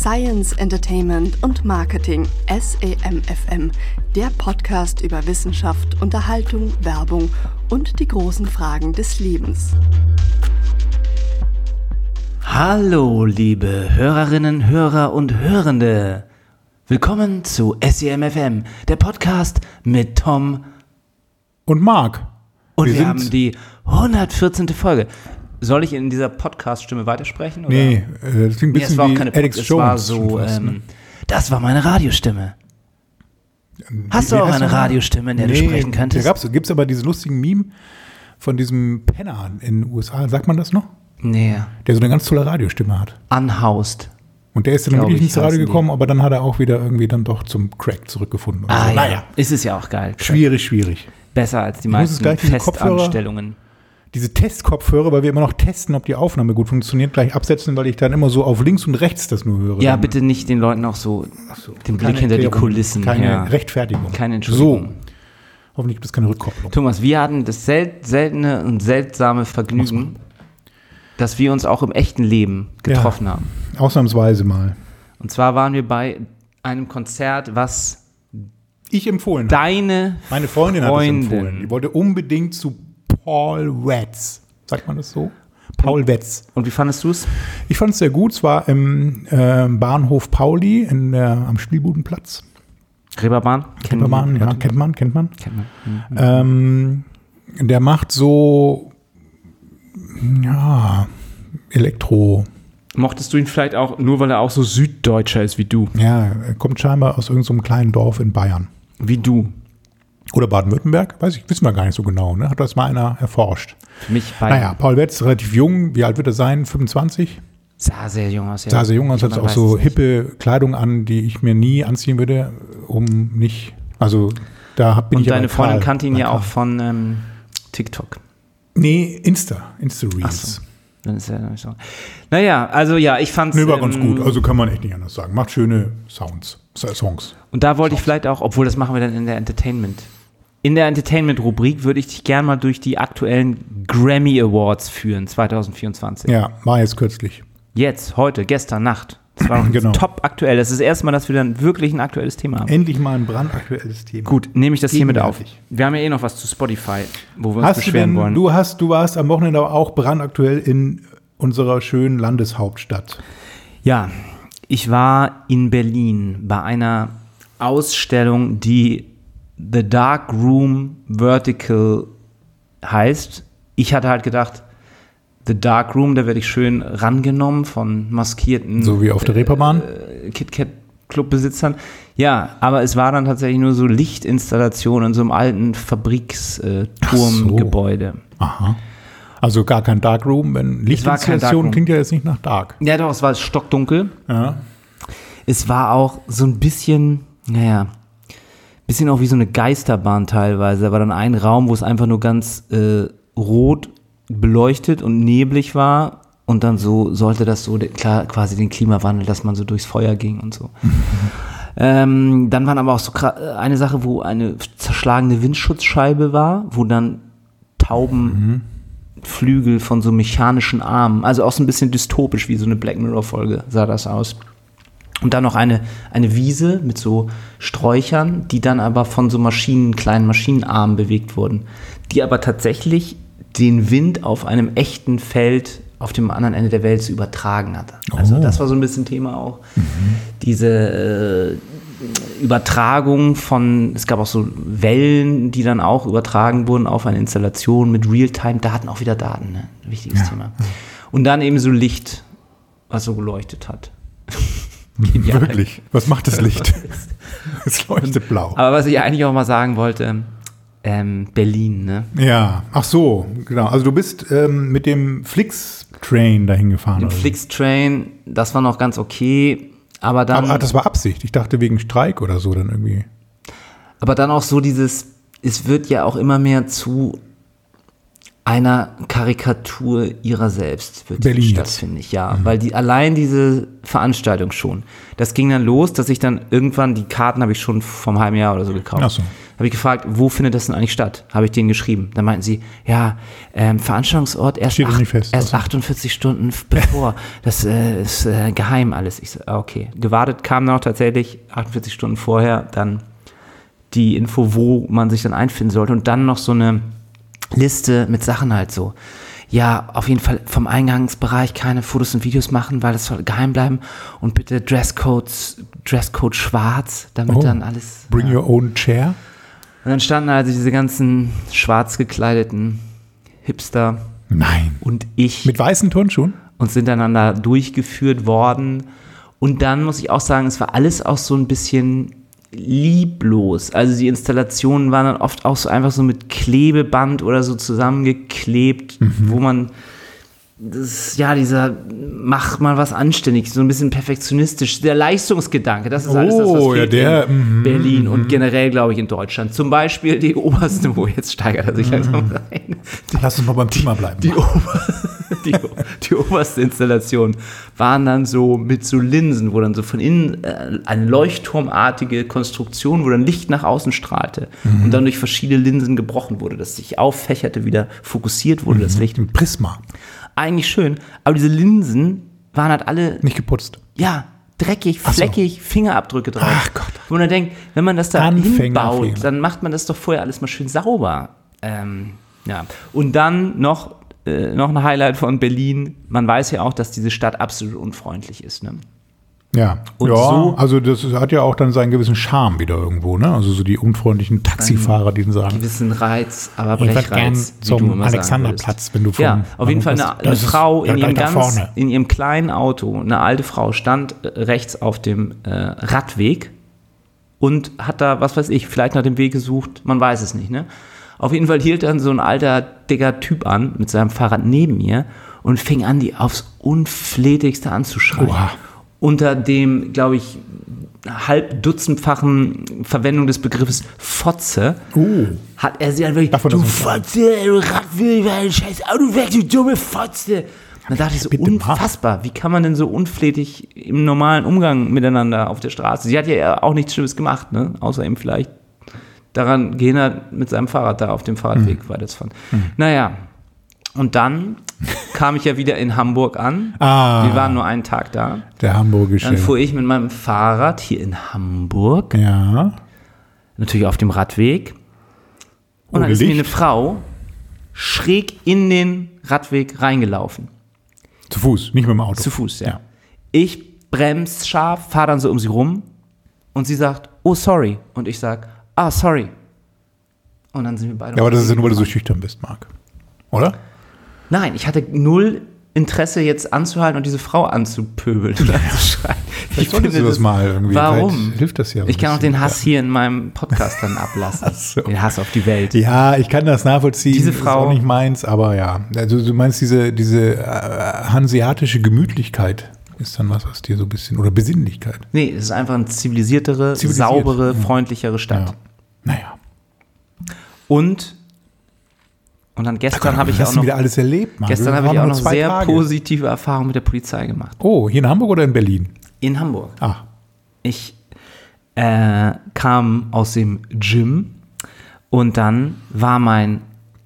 Science, Entertainment und Marketing SEMFM, der Podcast über Wissenschaft, Unterhaltung, Werbung und die großen Fragen des Lebens. Hallo, liebe Hörerinnen, Hörer und Hörende. Willkommen zu SEMFM, der Podcast mit Tom und Marc. Und wir, Wir haben die 114. Folge. Soll ich in dieser Podcast-Stimme weitersprechen? Oder? Nee, äh, das klingt ein Nee, es bisschen war auch wie keine Alex es Jones. war so, ne? ähm, das war meine Radiostimme. Hast du Wie auch heißt eine? Radiostimme, in der du Nee, sprechen könntest? Da gab's, gibt's aber diesen lustigen Meme von diesem Penner in den USA, sagt man das noch? Nee, Der so eine ganz tolle Radiostimme hat. unhoused. Und der ist dann wirklich ich, ins Radio heißen die. gekommen, aber dann hat er auch wieder irgendwie dann doch zum Crack zurückgefunden. Ah, so. ja. Naja, Ist es ja auch geil. schwierig, schwierig. Besser als die meisten diese Kopfhörer- Festanstellungen. Diese Testkopfhörer, weil wir immer noch testen, ob die Aufnahme gut funktioniert, gleich absetzen, weil ich dann immer so auf links und rechts das nur höre. Ja, bitte nicht den Leuten auch so den Blick hinter die Erklärung, Kulissen. Keine ja. Rechtfertigung. Keine Entschuldigung. So. Hoffentlich gibt es keine Rückkopplung. Thomas, wir hatten das sel seltene und seltsame Vergnügen, dass wir uns auch im echten Leben getroffen haben. Ausnahmsweise mal. Und zwar waren wir bei einem Konzert, was Ich empfohlen habe. deine Meine Freundin hat es Freundin. empfohlen. Die wollte unbedingt zu Paul Wetz. Sagt man das so? Paul Wetz. Und wie fandest du es? Ich fand es sehr gut. Es war im äh, Bahnhof Pauli in der, am Spielbudenplatz. Reeperbahn? Kennen Reeperbahn, ja, kennt man, kennt man. Kennt man. Mhm. Ähm, der macht so, ja, Elektro. Mochtest du ihn vielleicht auch, nur weil er auch so Süddeutscher ist wie du? Ja, er kommt scheinbar aus irgendeinem so kleinen Dorf in Bayern. Wie du. Oder Baden-Württemberg, weiß ich, wissen wir gar nicht so genau. Ne? Hat das mal einer erforscht. Für mich bei Naja, Paul Wetz, relativ jung. Wie alt wird er sein? 25? sah sehr jung aus. Ja. Sah sehr jung aus, hat auch so hippe Kleidung an, die ich mir nie anziehen würde, um nicht, also da bin Und ich aber deine Freundin Karl. kannte ihn ja auch von ähm, TikTok. Nee, Insta, Insta-Reels. Ach so. Dann ist er nicht so. Naja, also ja, ich fand's. Nee, war ganz ähm, gut, also kann man echt nicht anders sagen. Macht schöne Sounds, Songs. Und da wollte ich vielleicht auch, obwohl das machen wir dann in der Entertainment. In der Entertainment-Rubrik würde ich dich gern mal durch die aktuellen Grammy Awards führen, 2024. Ja, war jetzt kürzlich. Jetzt, heute, gestern Nacht. Das war noch Genau. top aktuell. Das ist das erste Mal, dass wir dann wirklich ein aktuelles Thema haben. Endlich mal ein brandaktuelles Thema. Gut, nehme ich das hiermit auf. Gegenwärtig. Wir haben ja eh noch was zu Spotify, wo wir uns Hast du beschweren denn, wollen. du hast, du warst am Wochenende aber auch brandaktuell in unserer schönen Landeshauptstadt. Ja, ich war in Berlin bei einer Ausstellung, die The Dark Room Vertical heißt. Ich hatte halt gedacht, The Dark Room, da werde ich schön rangenommen von maskierten So wie auf der Reeperbahn. äh, KitKat Clubbesitzern. Ja, aber es war dann tatsächlich nur so Lichtinstallation in so einem alten Fabriksturmgebäude. Aha. Also gar kein Darkroom, wenn war kein Lichtinstallation klingt ja jetzt nicht nach Dark. Ja, doch, es war stockdunkel. Ja. Es war auch so ein bisschen, naja, bisschen auch wie so eine Geisterbahn teilweise. Da war dann ein Raum, wo es einfach nur ganz äh, rot beleuchtet und neblig war. Und dann so sollte das so klar, quasi den Klimawandel, dass man so durchs Feuer ging und so. ähm, dann waren aber auch so eine Sache, wo eine zerschlagene Windschutzscheibe war, wo dann Taubenflügel von so mechanischen Armen, also auch so ein bisschen dystopisch wie so eine Black Mirror-Folge sah das aus. Und dann noch eine, eine Wiese mit so Sträuchern, die dann aber von so Maschinen, kleinen Maschinenarmen bewegt wurden, die aber tatsächlich den Wind auf einem echten Feld auf dem anderen Ende der Welt zu übertragen hat. Also Oh. das war so ein bisschen Thema auch. Diese äh, Übertragung von, es gab auch so Wellen, die dann auch übertragen wurden auf eine Installation mit Realtime-Daten, auch wieder Daten, ne? Ein wichtiges Thema. Und dann eben so Licht, was so geleuchtet hat. Genial. Wirklich. Was macht das Licht? es leuchtet blau. Aber was ich eigentlich auch mal sagen wollte, ähm, Berlin, ne? Ja, ach so, genau. Also du bist ähm, mit dem Flix-Train dahin gefahren. Im oder? Flixtrain, das war noch ganz okay, aber dann, Aber ah, das war Absicht. Ich dachte wegen Streik oder so dann irgendwie. aber dann auch so dieses, es wird ja auch immer mehr zu einer Karikatur ihrer selbst wird Berlin statt, finde ich, ja. Weil die allein diese Veranstaltung schon. Das ging dann los, dass ich dann irgendwann, die Karten habe ich schon vom halben Jahr oder so gekauft. Ach so. Habe ich gefragt, wo findet das denn eigentlich statt? Habe ich denen geschrieben. Dann meinten sie, ja, ähm, Veranstaltungsort erst, acht, fest, erst also. 48 Stunden bevor. Das äh, ist äh, geheim alles. Ich so, ah, okay. Gewartet kam dann auch tatsächlich 48 Stunden vorher dann die Info, wo man sich dann einfinden sollte und dann noch so eine Liste mit Sachen halt so. Ja, auf jeden Fall vom Eingangsbereich keine Fotos und Videos machen, weil das soll geheim bleiben und bitte Dresscodes, Dresscode schwarz, damit Oh. dann alles. Bring ja. your own chair. Und dann standen also diese ganzen schwarz gekleideten Hipster Nein. und ich Mit weißen Turnschuhen? und sind da durchgeführt worden. Und dann muss ich auch sagen, es war alles auch so ein bisschen lieblos. Also die Installationen waren dann oft auch so einfach so mit Klebeband oder so zusammengeklebt, wo man das, ja, dieser, mach mal was anständig, so ein bisschen perfektionistisch, der Leistungsgedanke, das ist alles das, was Oh, ja, der, in mhm, Berlin und generell, glaube ich, in Deutschland. Zum Beispiel die oberste, wo jetzt steigert er sich langsam rein. Lass uns mal beim Thema bleiben. Die, Ober die, die oberste Installation waren dann so mit so Linsen, wo dann so von innen äh, eine leuchtturmartige Konstruktion, wo dann Licht nach außen strahlte und dann durch verschiedene Linsen gebrochen wurde, dass sich auffächerte, wieder fokussiert wurde, das Licht. Ein Prisma. Eigentlich schön, aber diese Linsen waren halt alle Nicht geputzt. ja, dreckig, Ach so. fleckig, Fingerabdrücke drauf. Ach Gott. Wo man dann denkt, wenn man das da Anfängerfehler. hinbaut, dann macht man das doch vorher alles mal schön sauber. Ähm, ja. Und dann noch, äh, noch ein Highlight von Berlin. Man weiß ja auch, dass diese Stadt absolut unfreundlich ist. Ne? Ja. Und ja, so- also das hat ja auch dann seinen gewissen Charme wieder irgendwo, ne? Also so die unfreundlichen Taxifahrer, die dann sagen, Gewissen Reiz, aber Brechreiz, wie du zum sagen Alexanderplatz, wenn du vom Ja, auf jeden Fall eine, eine Frau in, ihrem ganz, vorne. in ihrem kleinen Auto, eine alte Frau, stand äh, rechts auf dem äh, Radweg und hat da, was weiß ich, vielleicht nach dem Weg gesucht, man weiß es nicht, ne? Auf jeden Fall hielt dann so ein alter, dicker Typ an mit seinem Fahrrad neben mir und fing an, die aufs unflätigste anzuschreien. Oha. Unter dem, glaube ich, halb dutzendfachen Verwendung des Begriffes Fotze Oh. hat er sie dann wirklich, man du? Fotze, du Radwil, dein scheiß Auto weg, du dumme Fotze. Dann dachte ich so, unfassbar, wie kann man denn so unflätig im normalen Umgang miteinander auf der Straße? Sie hat ja auch nichts Schlimmes gemacht, ne? außer eben vielleicht daran gehindert, mit seinem Fahrrad da auf dem Fahrradweg Hm. weiterzufahren. Naja, und dann kam ich ja wieder in Hamburg an. Ah. Wir waren nur einen Tag da. Der hamburgische. Dann fuhr ich mit meinem Fahrrad hier in Hamburg ja. natürlich auf dem Radweg. Und dann ist mir eine Frau schräg in den Radweg reingelaufen. Zu Fuß, nicht mit dem Auto. Zu Fuß, ja. Ja. Ich bremse scharf, fahre dann so um sie rum und sie sagt, oh sorry. Und ich sag, ah sorry. Und dann sind wir beide. Ja, aber das ist ja nur, weil du so schüchtern bist, Marc. Oder? Nein, ich hatte null Interesse jetzt anzuhalten und diese Frau anzupöbeln oder anzuschreien. Vielleicht solltest du das mal irgendwie. Warum? Vielleicht hilft das ja. Ich kann auch den. Hass hier in meinem Podcast dann ablassen. So. Den Hass auf die Welt. Ja, ich kann das nachvollziehen. Diese Ist Frau- auch nicht meins, aber ja. Also du meinst diese, diese äh, hanseatische Gemütlichkeit ist dann was, was dir so ein bisschen, oder Besinnlichkeit. Nee, es ist einfach eine zivilisiertere, Zivilisiert, saubere, ja. freundlichere Stadt. Ja. Naja. Und, und dann gestern habe ich auch noch, wieder alles erlebt, Marc? gestern habe ich auch noch sehr Tage. positive Erfahrungen mit der Polizei gemacht. Oh, hier in Hamburg oder in Berlin? In Hamburg. Ah, Ich äh, kam aus dem Gym und dann war mein,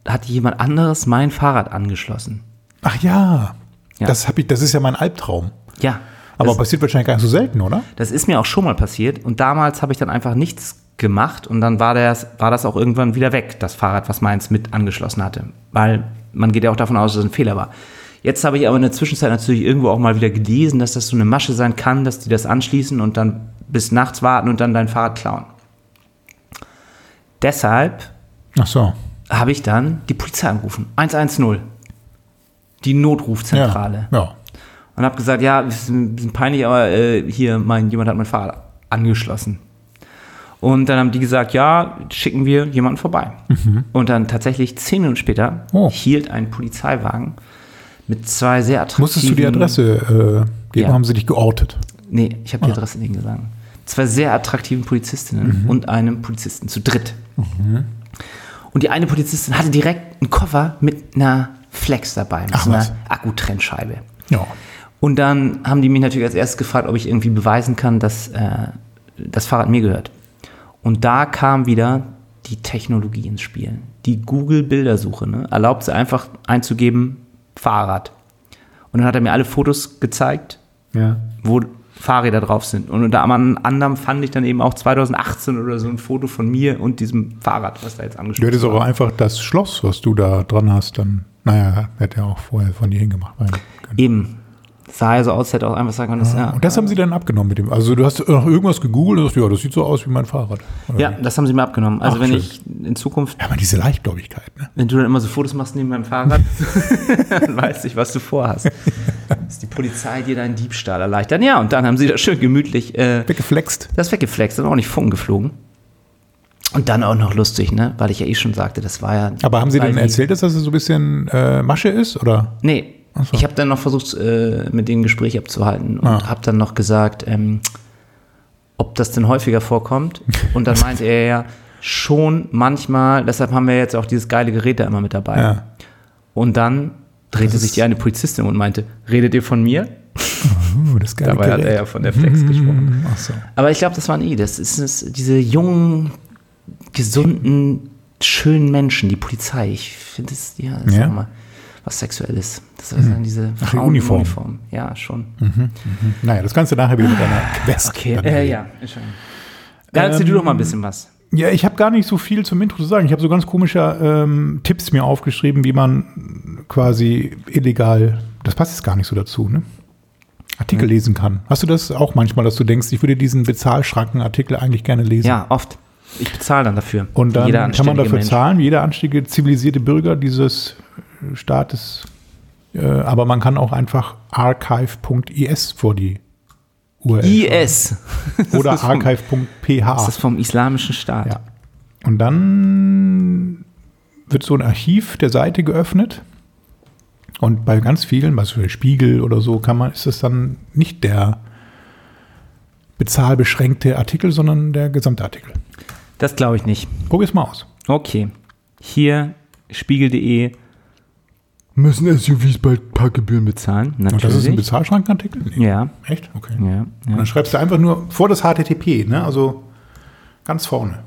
hatte jemand anderes mein Fahrrad angeschlossen. ach ja. Ja. Das, hab ich, das ist ja mein Albtraum. Ja. Aber das, passiert wahrscheinlich gar nicht so selten, oder? das ist mir auch schon mal passiert und damals habe ich dann einfach nichts gemacht und dann war das, war das auch irgendwann wieder weg, das Fahrrad, was meins mit angeschlossen hatte. Weil man geht ja auch davon aus, dass es ein Fehler war. Jetzt habe ich aber in der Zwischenzeit natürlich irgendwo auch mal wieder gelesen, dass das so eine Masche sein kann, dass die das anschließen und dann bis nachts warten und dann dein Fahrrad klauen. Deshalb so. habe ich dann die Polizei angerufen. 110. Die Notrufzentrale. Ja. ja. Und habe gesagt, ja, das ist ein bisschen peinlich, aber äh, hier, mein, jemand hat mein Fahrrad angeschlossen. Und dann haben die gesagt, ja, schicken wir jemanden vorbei. Und dann tatsächlich zehn Minuten später Oh. hielt ein Polizeiwagen mit zwei sehr attraktiven... Musstest du die Adresse äh, geben? Ja. haben sie dich geortet? Nee, ich habe die Adresse nicht gesagt. Zwei sehr attraktiven Polizistinnen und einem Polizisten zu dritt. Und die eine Polizistin hatte direkt einen Koffer mit einer Flex dabei, mit Ach, so einer was? Akkutrennscheibe. Ja. Und dann haben die mich natürlich als erstes gefragt, ob ich irgendwie beweisen kann, dass äh, das Fahrrad mir gehört. Und da kam wieder die Technologie ins Spiel. Die Google-Bildersuche ne, erlaubt sie einfach einzugeben, Fahrrad. Und dann hat er mir alle Fotos gezeigt, Ja. wo Fahrräder drauf sind. Und unter anderem fand ich dann eben auch 2018 oder so ein Foto von mir und diesem Fahrrad, was da jetzt Du angeschlossen hättest war. auch einfach das Schloss, was du da dran hast, dann, naja, hätte er auch vorher von dir hingemacht. Eben. Sah ja so aus, hätte auch einfach sagen können, das, ja, Und das haben sie dann abgenommen mit dem. Also du hast noch irgendwas gegoogelt und sagst, ja, das sieht so aus wie mein Fahrrad. Oder ja, wie? das haben sie mir abgenommen. Also Ach, wenn schön. ich in Zukunft, ja, aber diese Leichtgläubigkeit, ne? wenn du dann immer so Fotos machst neben meinem Fahrrad, dann weiß ich, was du vorhast. Dass die Polizei dir deinen Diebstahl erleichtern. Ja, und dann haben sie das schön gemütlich äh, Weggeflext. das weggeflext, dann auch nicht Funken geflogen. Und dann auch noch lustig, ne? Weil ich ja eh schon sagte, das war ja. Aber haben sie denn erzählt, dass das so ein bisschen äh, Masche ist? Oder? Nee. So. Ich habe dann noch versucht, äh, mit denen ein Gespräch abzuhalten und Ah. habe dann noch gesagt, ähm, ob das denn häufiger vorkommt. Und dann meinte er ja, schon manchmal, deshalb haben wir jetzt auch dieses geile Gerät da immer mit dabei. Ja. Und dann drehte Das sich die eine Polizistin und meinte, redet ihr von mir? Uh, das geile Dabei hat Gerät. er ja von der Flex gesprochen. Ach so. Aber ich glaube, das waren eh, das ist es, diese jungen, gesunden, schönen Menschen, die Polizei. Ich finde es, ja, das Ja. mal was Sexuelles. Das ist dann diese Ach, die Uniform. Uniform. Ja, schon. Naja, das kannst du nachher wieder mit deiner Quest. Okay, dann äh, ja, Entschuldigung. Da erzähl du doch mal ein bisschen was. Ja, ich habe gar nicht so viel zum Intro zu sagen. Ich habe so ganz komische ähm, Tipps mir aufgeschrieben, wie man quasi illegal, das passt jetzt gar nicht so dazu, ne? Artikel lesen kann. Hast du das auch manchmal, dass du denkst, ich würde diesen Bezahlschrankenartikel eigentlich gerne lesen? Ja, oft. Ich bezahle dann dafür. Und dann kann man dafür Mensch. zahlen, wie jeder anständige, zivilisierte Bürger dieses äh, Staates. Äh, aber man kann auch einfach archive.is vor die URL IS. oder ist vom- Das archive.ph. ist vom Islamischen Staat. Ja. Und dann wird so ein Archiv der Seite geöffnet. Und bei ganz vielen, was für Spiegel oder so, kann man, ist es dann nicht der bezahlbeschränkte Artikel, sondern der gesamte Artikel. Das glaube ich nicht. Guck es mal aus. Okay. Hier spiegel.de Müssen SUVs bald Parkgebühren bezahlen. Natürlich. Und das ist ein Bezahlschrankenartikel? Nee. ja, Echt? Okay. ja, Und ja. dann schreibst du einfach nur vor das HTTP, ne? Also ganz vorne.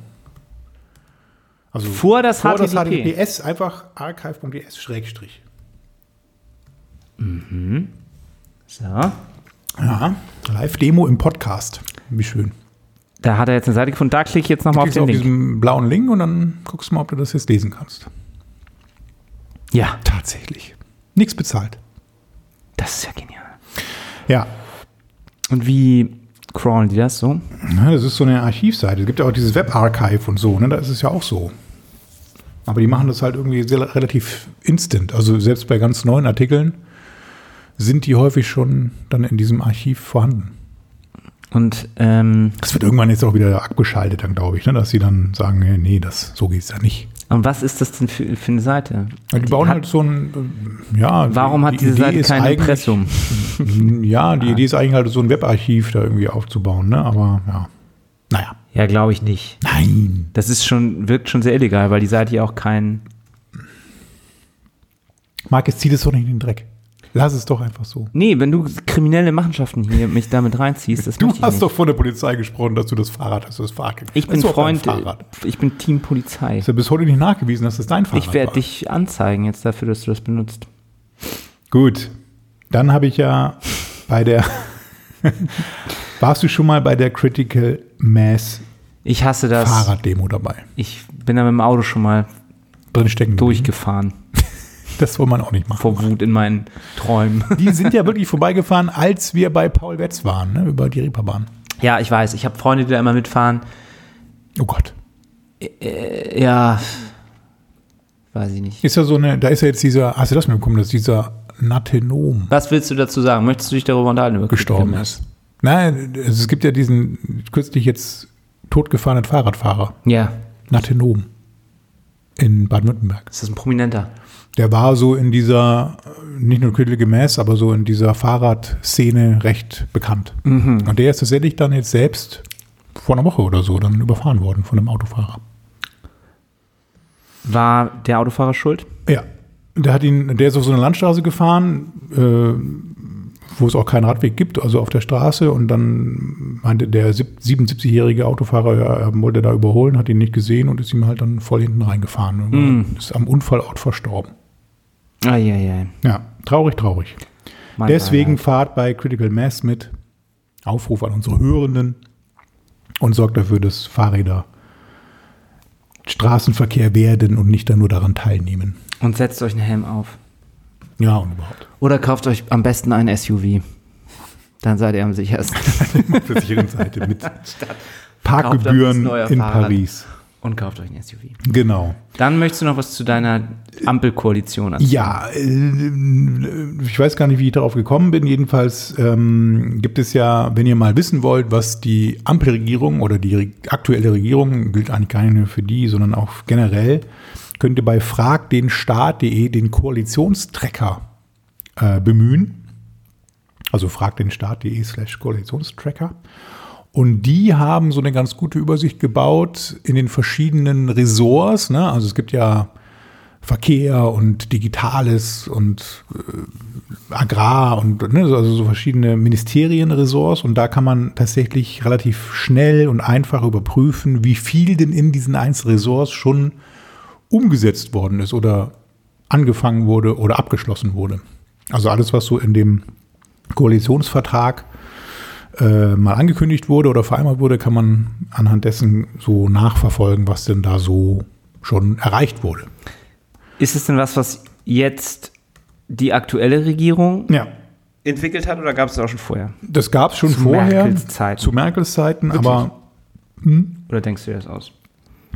Also Vor das vor das HTTP. HTTPS einfach archive.es schrägstrich. So. Ja, Live-Demo im Podcast. Wie schön. Da hat er jetzt eine Seite gefunden. Da klicke ich jetzt nochmal auf den auf Link. diesen blauen Link und dann guckst du mal, ob du das jetzt lesen kannst. Ja, Tatsächlich. Nichts bezahlt. das ist ja genial. Ja, Und wie crawlen die das so? Das ist so eine Archivseite. Es gibt ja auch dieses Webarchive und so, ne? Da ist es ja auch so. Aber die machen das halt irgendwie sehr, relativ instant. Also selbst bei ganz neuen Artikeln sind die häufig schon dann in diesem Archiv vorhanden. Und ähm, Das wird irgendwann jetzt auch wieder abgeschaltet, dann glaube ich, ne? dass sie dann sagen, nee, das, so geht es ja nicht. und was ist das denn für, für eine Seite? Ja, die bauen hat, halt so ein, äh, ja. warum die hat diese Idee Seite kein Impressum? Ja, die Idee ist eigentlich halt so ein Webarchiv da irgendwie aufzubauen, ne? Aber ja. Naja. Ja, glaube ich nicht. Nein. Das ist schon, wirkt schon sehr illegal, weil die Seite ja auch kein. Marc, jetzt zieht es doch nicht in den Dreck. Lass es doch einfach so. Nee, wenn du kriminelle Machenschaften hier mich damit reinziehst, das Du hast nicht. doch vor der Polizei gesprochen, dass du das Fahrrad hast. Du das Fahrrad ich bin Ist Freund, Fahrrad. ich bin Team Polizei. Ist ja bis heute nicht nachgewiesen, dass das dein Fahrrad Ich werde dich anzeigen jetzt dafür, dass du das benutzt. Gut. Dann habe ich ja bei der. Warst du schon mal bei der Critical Mass Ich hasse das. Fahrraddemo dabei? Ich bin da mit dem Auto schon mal Drin stecken. durchgefahren. Das soll man auch nicht machen. Vor Wut in meinen Träumen. Die sind ja wirklich vorbeigefahren, als wir bei Paul Wetz waren, ne, über die Reeperbahn. Ja, ich weiß. Ich habe Freunde, die da immer mitfahren. Oh Gott. Äh, ja, weiß ich nicht. Ist ja so eine, da ist ja jetzt dieser, hast du das mitbekommen, dass dieser Nathenom Was willst du dazu sagen? Möchtest du dich darüber unterhalten? Gestorben ist. Nein, also es gibt ja diesen kürzlich jetzt totgefahrenen Fahrradfahrer? Ja. Nathenom, in Baden-Württemberg. Ist das ein Prominenter? Der war so in dieser, nicht nur Critical Mass, aber so in dieser Fahrradszene recht bekannt. Und der ist tatsächlich dann jetzt selbst vor einer Woche oder so dann überfahren worden von einem Autofahrer. War der Autofahrer schuld? Ja, der hat ihn, der ist auf so eine Landstraße gefahren, äh, wo es auch keinen Radweg gibt, also auf der Straße. Und dann meinte der sieb- 77-jährige Autofahrer, ja, er wollte da überholen, hat ihn nicht gesehen und ist ihm halt dann voll hinten reingefahren und Mm. ist am Unfallort verstorben. Eieiei. Ja, traurig, traurig. Mein Deswegen Beileid. fahrt bei Critical Mass mit. Aufruf an unsere Hörenden und sorgt dafür, dass Fahrräder Straßenverkehr werden und nicht dann nur daran teilnehmen. Und setzt euch einen Helm auf. Ja, und überhaupt. Oder kauft euch am besten ein SUV. Dann seid ihr am sichersten. Auf der sicheren Seite mit Parkgebühren in Fahrrad. Paris. Und kauft euch ein SUV. Genau. Dann möchtest du noch was zu deiner Ampelkoalition erzählen? Ja, äh, ich weiß gar nicht, wie ich darauf gekommen bin. Jedenfalls ähm, gibt es ja, wenn ihr mal wissen wollt, was die Ampelregierung oder die aktuelle Regierung, gilt eigentlich gar nicht nur für die, sondern auch generell, könnt ihr bei fragdenstaat.de den Koalitionstracker äh, bemühen. Also fragdenstaat.de slash Koalitionstracker. Und die haben so eine ganz gute Übersicht gebaut in den verschiedenen Ressorts. Ne? Also es gibt ja Verkehr und Digitales und äh, Agrar und ne, also so verschiedene Ministerienressorts und da kann man tatsächlich relativ schnell und einfach überprüfen, wie viel denn in diesen einzelnen Ressorts schon umgesetzt worden ist oder angefangen wurde oder abgeschlossen wurde. Also alles, was so in dem Koalitionsvertrag äh, mal angekündigt wurde oder vereinbart wurde, kann man anhand dessen so nachverfolgen, was denn da so schon erreicht wurde. Ist es denn was, was jetzt die aktuelle Regierung Ja, entwickelt hat oder gab es das auch schon vorher? das gab es schon Zu vorher, Merkels Zeiten. zu Merkels Zeiten, Wirklich? aber Oder denkst du dir das aus?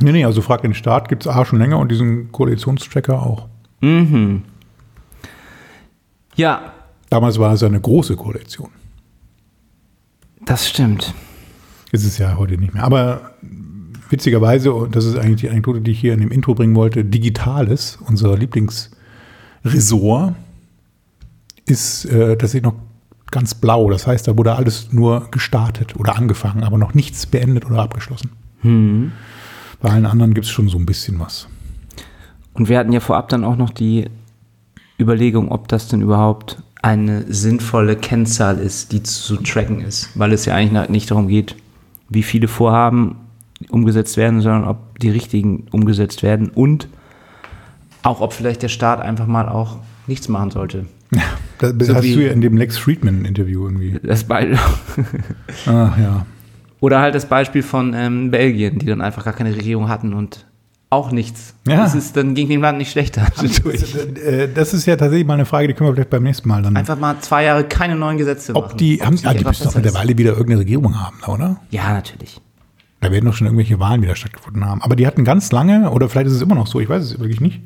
nee, nee, also Frag den Staat gibt es A schon länger und diesen Koalitionstracker auch. Mhm. Ja, Damals war es eine große Koalition. Das stimmt. Ist es ja heute nicht mehr. Aber witzigerweise, und das ist eigentlich die Anekdote, die ich hier in dem Intro bringen wollte, Digitales, unser Lieblingsresort, ist äh, tatsächlich noch ganz blau. Das heißt, da wurde alles nur gestartet oder angefangen, aber noch nichts beendet oder abgeschlossen. Hm. Bei allen anderen gibt es schon so ein bisschen was. Und wir hatten ja vorab dann auch noch die Überlegung, ob das denn überhaupt eine sinnvolle Kennzahl ist, die zu tracken ist, weil es ja eigentlich nicht darum geht, wie viele Vorhaben umgesetzt werden, sondern ob die richtigen umgesetzt werden und auch ob vielleicht der Staat einfach mal auch nichts machen sollte. Das, das So hast wie- du ja in dem Lex Friedman-Interview irgendwie. Das Be Ach ja. Oder halt das Beispiel von ähm, Belgien, die dann einfach gar keine Regierung hatten und auch nichts. Ja. Das ist, dann ging dem Land nicht schlechter. Äh, Das ist ja tatsächlich mal eine Frage, die können wir vielleicht beim nächsten Mal dann. Einfach mal zwei Jahre keine neuen Gesetze ob machen. die, haben, sie ah, die müssen doch mittlerweile wieder irgendeine Regierung haben, oder? Ja, natürlich. Da werden doch schon irgendwelche Wahlen wieder stattgefunden haben. Aber die hatten ganz lange, oder vielleicht ist es immer noch so, ich weiß es wirklich nicht,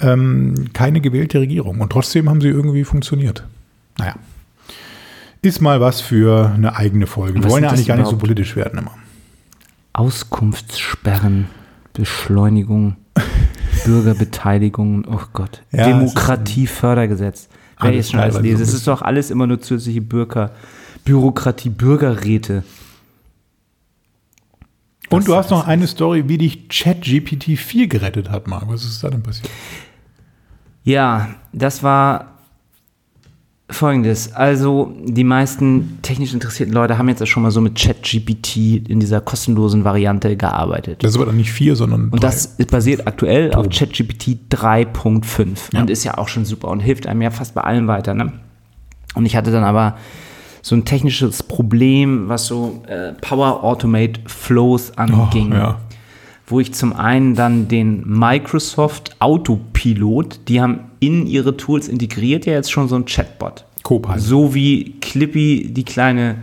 ähm, keine gewählte Regierung. Und trotzdem haben sie irgendwie funktioniert. Naja. Ist mal was für eine eigene Folge. Wir wollen ja eigentlich gar nicht so politisch werden immer. Auskunftssperren, Beschleunigung, Bürgerbeteiligung, oh Gott. Ja, Demokratiefördergesetz. Wer jetzt schon alles lese. Es ist doch alles immer nur zusätzliche Bürger, Bürokratie, Bürgerräte. Und du hast noch eine Story, wie dich ChatGPT 4 gerettet hat, Marc. Was ist da denn passiert? Ja, das war folgendes. Also, die meisten technisch interessierten Leute haben jetzt ja schon mal so mit ChatGPT in dieser kostenlosen Variante gearbeitet. Das ist aber dann nicht 4, sondern Und drei. das basiert aktuell auf ChatGPT 3.5 Ja. und ist ja auch schon super und hilft einem ja fast bei allem weiter. Ne? Und ich hatte dann aber so ein technisches Problem, was so äh, Power Automate Flows anging. Oh, ja. Wo ich zum einen dann den Microsoft Autopilot, die haben in ihre Tools integriert ja jetzt schon so ein Chatbot. Copilot. So wie Clippy die kleine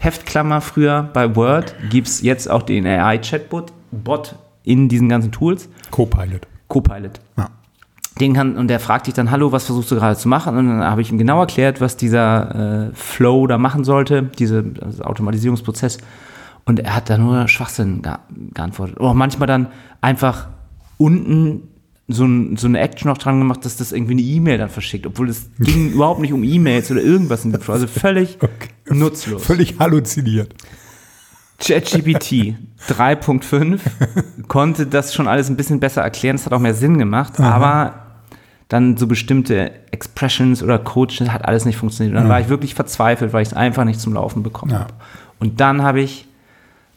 Heftklammer früher bei Word, gibt es jetzt auch den AI-Chatbot Bot in diesen ganzen Tools. Copilot. Copilot. Ja. Den kann, und der fragt dich dann, hallo, was versuchst du gerade zu machen? Und dann habe ich ihm genau erklärt, was dieser äh, Flow da machen sollte, diese, dieser Automatisierungsprozess. Und er hat da nur Schwachsinn ge geantwortet. Oder manchmal dann einfach unten so, ein, so eine Action noch dran gemacht, dass das irgendwie eine E-Mail dann verschickt, obwohl es ging überhaupt nicht um E-Mails oder irgendwas in. Also völlig nutzlos. Völlig halluziniert. ChatGPT 3.5 konnte das schon alles ein bisschen besser erklären. Es hat auch mehr Sinn gemacht, aber dann so bestimmte Expressions oder Coaches, hat alles nicht funktioniert. Und dann Ja. war ich wirklich verzweifelt, weil ich es einfach nicht zum Laufen bekommen Ja. habe. Und dann habe ich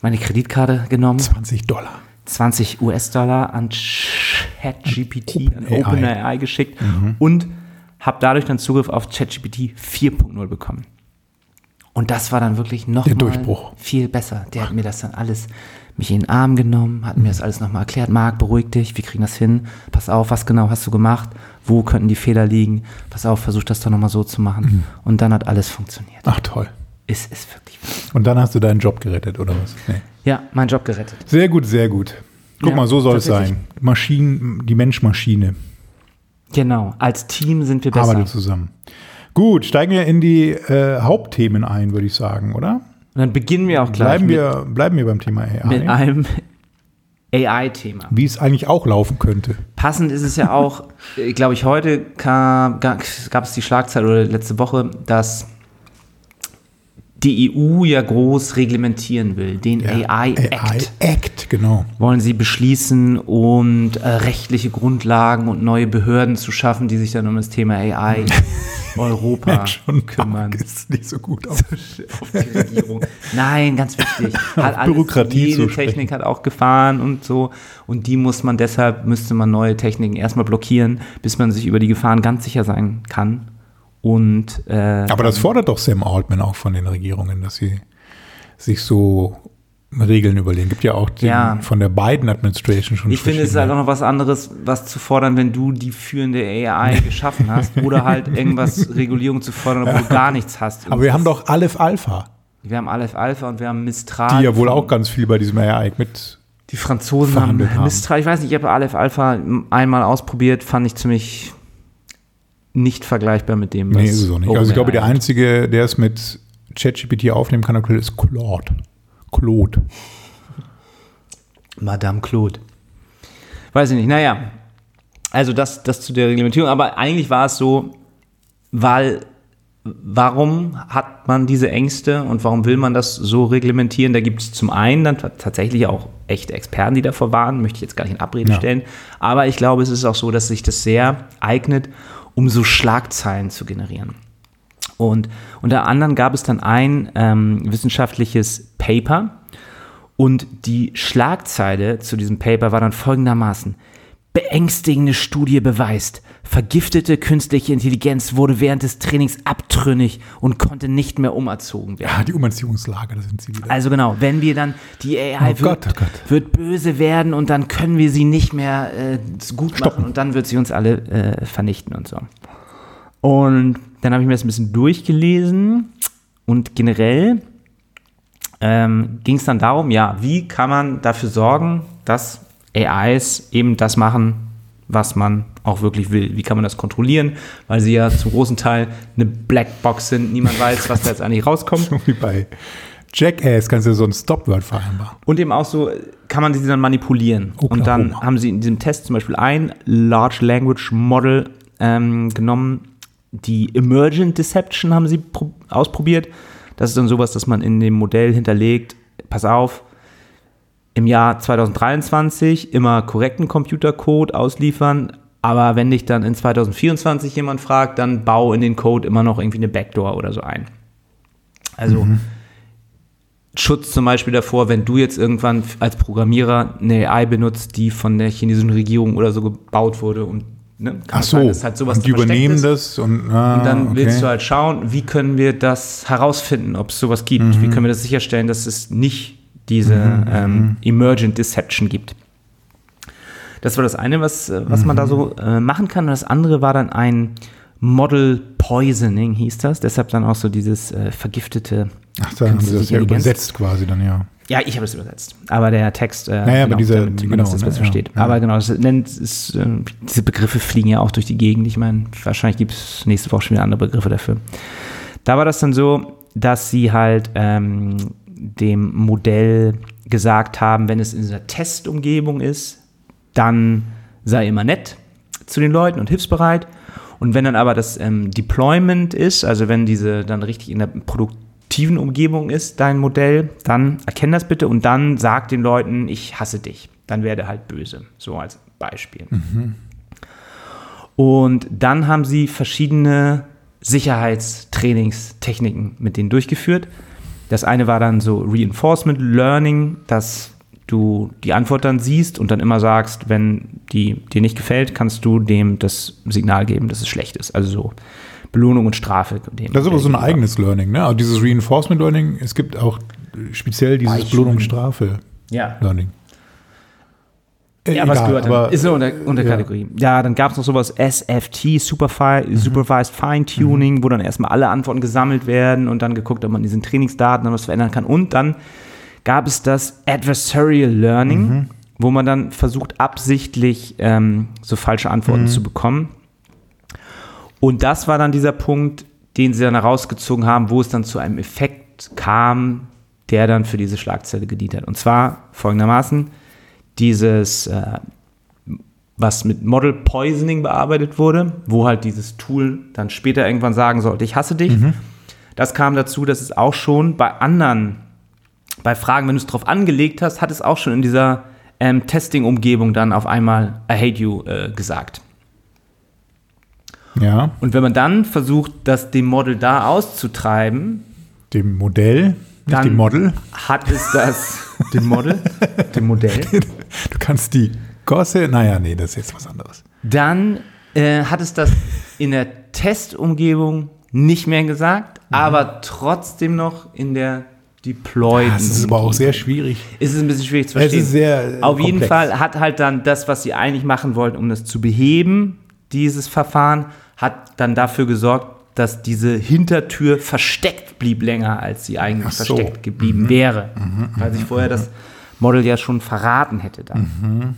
meine Kreditkarte genommen, 20 Dollar. 20 US-Dollar an ChatGPT, an OpenAI. Geschickt und habe dadurch dann Zugriff auf ChatGPT 4.0 bekommen. Und das war dann wirklich noch viel besser. Der hat mir das dann alles mich in den Arm genommen, hat mir das alles nochmal erklärt. Marc, beruhig dich, wir kriegen das hin. Pass auf, was genau hast du gemacht? Wo könnten die Fehler liegen? Pass auf, versuch das doch nochmal so zu machen. Und dann hat alles funktioniert. Ach toll. Es ist wirklich wahr. Und dann hast du deinen Job gerettet, oder was? Nee. Ja, mein Job gerettet. Sehr gut, sehr gut. Guck Ja, mal, so soll es sein. Maschinen, die Mensch-Maschine Genau, als Team sind wir besser. arbeitet zusammen. Gut, steigen wir in die äh, Hauptthemen ein, würde ich sagen, oder? Und dann beginnen wir auch gleich Bleiben wir, bleiben wir beim Thema AI. mit einem AI-Thema. wie es eigentlich auch laufen könnte. Passend ist es ja auch, äh, glaube ich, heute gab es die Schlagzeile oder letzte Woche, dass die EU ja groß reglementieren will, den AI-Act. AI-Act, genau. wollen sie beschließen und äh, rechtliche Grundlagen und neue Behörden zu schaffen, die sich dann um das Thema AI Europa Schon kümmern. Ist nicht so gut auf. auf die Regierung. Nein, ganz wichtig. Hat alles, Bürokratie jede. Technik hat auch Gefahren und so. Und die muss man deshalb, müsste man neue Techniken erstmal blockieren, bis man sich über die Gefahren ganz sicher sein kann. Und äh, Aber das fordert doch Sam Altman auch von den Regierungen, dass sie sich so Regeln überlegen. Gibt ja auch den, Ja. von der Biden Administration schon ich finde, es ist halt auch noch was anderes, was zu fordern, wenn du die führende AI geschaffen hast oder halt irgendwas Regulierung zu fordern, obwohl du gar nichts hast. Aber wir haben doch Aleph Alpha, wir haben Aleph Alpha und wir haben Mistral. die ja wohl auch ganz viel bei diesem AI mit. Die Franzosen haben. Mistral, ich weiß nicht, ich habe Aleph Alpha einmal ausprobiert, fand ich ziemlich nicht vergleichbar mit dem, was Nee, ist es auch nicht. Also ich glaube, der einzige, der es mit ChatGPT aufnehmen kann, aktuell ist Claude. Claude. Madame Claude. Weiß ich nicht, naja. Also das, das zu der Reglementierung, aber eigentlich war es so, weil warum hat man diese Ängste und warum will man das so reglementieren? Da gibt es zum einen dann tatsächlich auch echte Experten, die davor warnen, möchte ich jetzt gar nicht in Abrede Ja. stellen. Aber ich glaube, es ist auch so, dass sich das sehr eignet, um so Schlagzeilen zu generieren. Und unter anderem gab es dann ein ähm, wissenschaftliches Paper und die Schlagzeile zu diesem Paper war dann folgendermaßen. Beängstigende Studie beweist, vergiftete künstliche Intelligenz wurde während des Trainings abtrünnig und konnte nicht mehr umerzogen werden. Ja, die Umerziehungslager, da sind sie wieder. Also genau, wenn wir dann, die AI Oh wird, Gott, oh Gott. wird böse werden und dann können wir sie nicht mehr äh, gut machen Stoppen. und dann wird sie uns alle äh, vernichten und so. Und dann habe ich mir das ein bisschen durchgelesen und generell ähm, ging es dann darum, ja, wie kann man dafür sorgen, dass AIs eben das machen, was man auch wirklich will. Wie kann man das kontrollieren? Weil sie ja zum großen Teil eine Blackbox sind. Niemand weiß, was da jetzt eigentlich rauskommt. So wie bei Jackass kannst du so ein Stopword vereinbaren. Und eben auch so, kann man sie dann manipulieren. Und dann haben sie in diesem Test zum Beispiel ein Large Language Model ähm, genommen. Die Emergent Deception haben sie pro- ausprobiert. Das ist dann sowas, dass man in dem Modell hinterlegt, pass auf, im Jahr 2023 immer korrekten Computercode ausliefern, aber wenn dich dann in 2024 jemand fragt, dann bau in den Code immer noch irgendwie eine Backdoor oder so ein. Also Schutz zum Beispiel davor, wenn du jetzt irgendwann als Programmierer eine AI benutzt, die von der chinesischen Regierung oder so gebaut wurde und ne, Ach so, dass halt sowas und die übernehmen ist. das und, ah, Und dann okay. willst du halt schauen, wie können wir das herausfinden, ob es sowas gibt? Mhm. Wie können wir das sicherstellen, dass es nicht diese ähm, Emergent Deception gibt? Das war das eine, was, äh, was man da so äh, machen kann. Und das andere war dann ein Model Poisoning, hieß das. Deshalb dann auch so dieses äh, vergiftete. Ach, da haben sie das ja übersetzt quasi dann, ja. Ja, ich habe es übersetzt. Aber der Text, äh, Naja, aber dieser- damit genau, das besser ja, versteht. ja. Aber genau, das nennt, ist, äh, diese Begriffe fliegen ja auch durch die Gegend. Ich meine, wahrscheinlich gibt es nächste Woche schon wieder andere Begriffe dafür. Da war das dann so, dass sie halt ähm, dem Modell gesagt haben, wenn es in dieser Testumgebung ist, dann sei immer nett zu den Leuten und hilfsbereit. Und wenn dann aber das ähm, Deployment ist, also wenn diese dann richtig in der produktiven Umgebung ist, dein Modell, dann erkenn das bitte und dann sag den Leuten, ich hasse dich. Dann werde halt böse. So als Beispiel. Und dann haben sie verschiedene Sicherheitstrainingstechniken mit denen durchgeführt. Das eine war dann so Reinforcement Learning, dass du die Antwort dann siehst und dann immer sagst, wenn die dir nicht gefällt, kannst du dem das Signal geben, dass es schlecht ist. Also so Belohnung und Strafe. das ist aber so ein eigenes Learning, ne? Also dieses Reinforcement Learning, es gibt auch speziell dieses Belohnung und Strafe ja. Learning. Äh, ja, was gehört aber, Ist eine Unter Unterkategorie. Ja. ja, dann gab es noch sowas SFT, Superfi mhm. Supervised Fine Tuning, mhm. wo dann erstmal alle Antworten gesammelt werden und dann geguckt, ob man diesen Trainingsdaten dann was verändern kann. Und dann gab es das Adversarial Learning, mhm. wo man dann versucht, absichtlich ähm, so falsche Antworten mhm. zu bekommen. Und das war dann dieser Punkt, den sie dann herausgezogen haben, wo es dann zu einem Effekt kam, der dann für diese Schlagzeile gedient hat. Und zwar folgendermaßen, dieses, äh, was mit Model Poisoning bearbeitet wurde, wo halt dieses Tool dann später irgendwann sagen sollte, ich hasse dich. Mhm. Das kam dazu, dass es auch schon bei anderen, bei Fragen, wenn du es drauf angelegt hast, hat es auch schon in dieser ähm, Testing-Umgebung dann auf einmal I hate you äh, gesagt. Ja. Und wenn man dann versucht, das dem Model da auszutreiben, dem Modell, nicht dem Model, hat es das, dem Model, dem Modell. Du kannst die Gosse, naja, nee, das ist jetzt was anderes. Dann äh, hat es das in der Testumgebung nicht mehr gesagt, mhm. aber trotzdem noch in der Deployed. Das ist aber auch sehr schwierig. Ist es ein bisschen schwierig zu verstehen. Es ist sehr äh, Auf komplex. jeden Fall hat halt dann das, was sie eigentlich machen wollten, um das zu beheben, dieses Verfahren, hat dann dafür gesorgt, dass diese Hintertür versteckt blieb länger, als sie eigentlich so. versteckt geblieben mhm. wäre. Mhm. Weil sich vorher das Model ja schon verraten hätte dann. Mhm.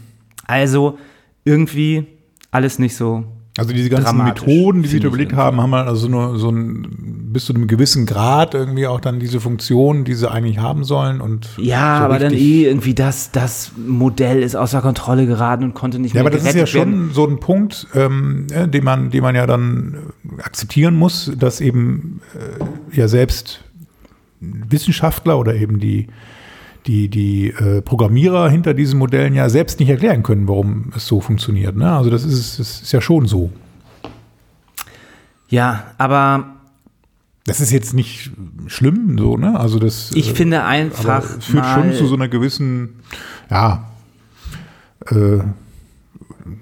Also irgendwie alles nicht so. Also diese ganzen Methoden, die sie überlegt haben, haben halt also nur so ein bis zu einem gewissen Grad irgendwie auch dann diese Funktionen, die sie eigentlich haben sollen und ja, so aber dann eh irgendwie das das Modell ist außer Kontrolle geraten und konnte nicht ja, mehr. Ja, aber das ist ja schon so ein Punkt, ähm, den man, den man ja dann akzeptieren muss, dass eben äh, ja selbst Wissenschaftler oder eben die die, die äh, Programmierer hinter diesen Modellen ja selbst nicht erklären können, warum es so funktioniert. Ne? Also das ist, das ist ja schon so. Ja, aber das ist jetzt nicht schlimm, so, ne? Also das. Ich äh, finde einfach. Es führt schon zu so einer gewissen, ja, äh,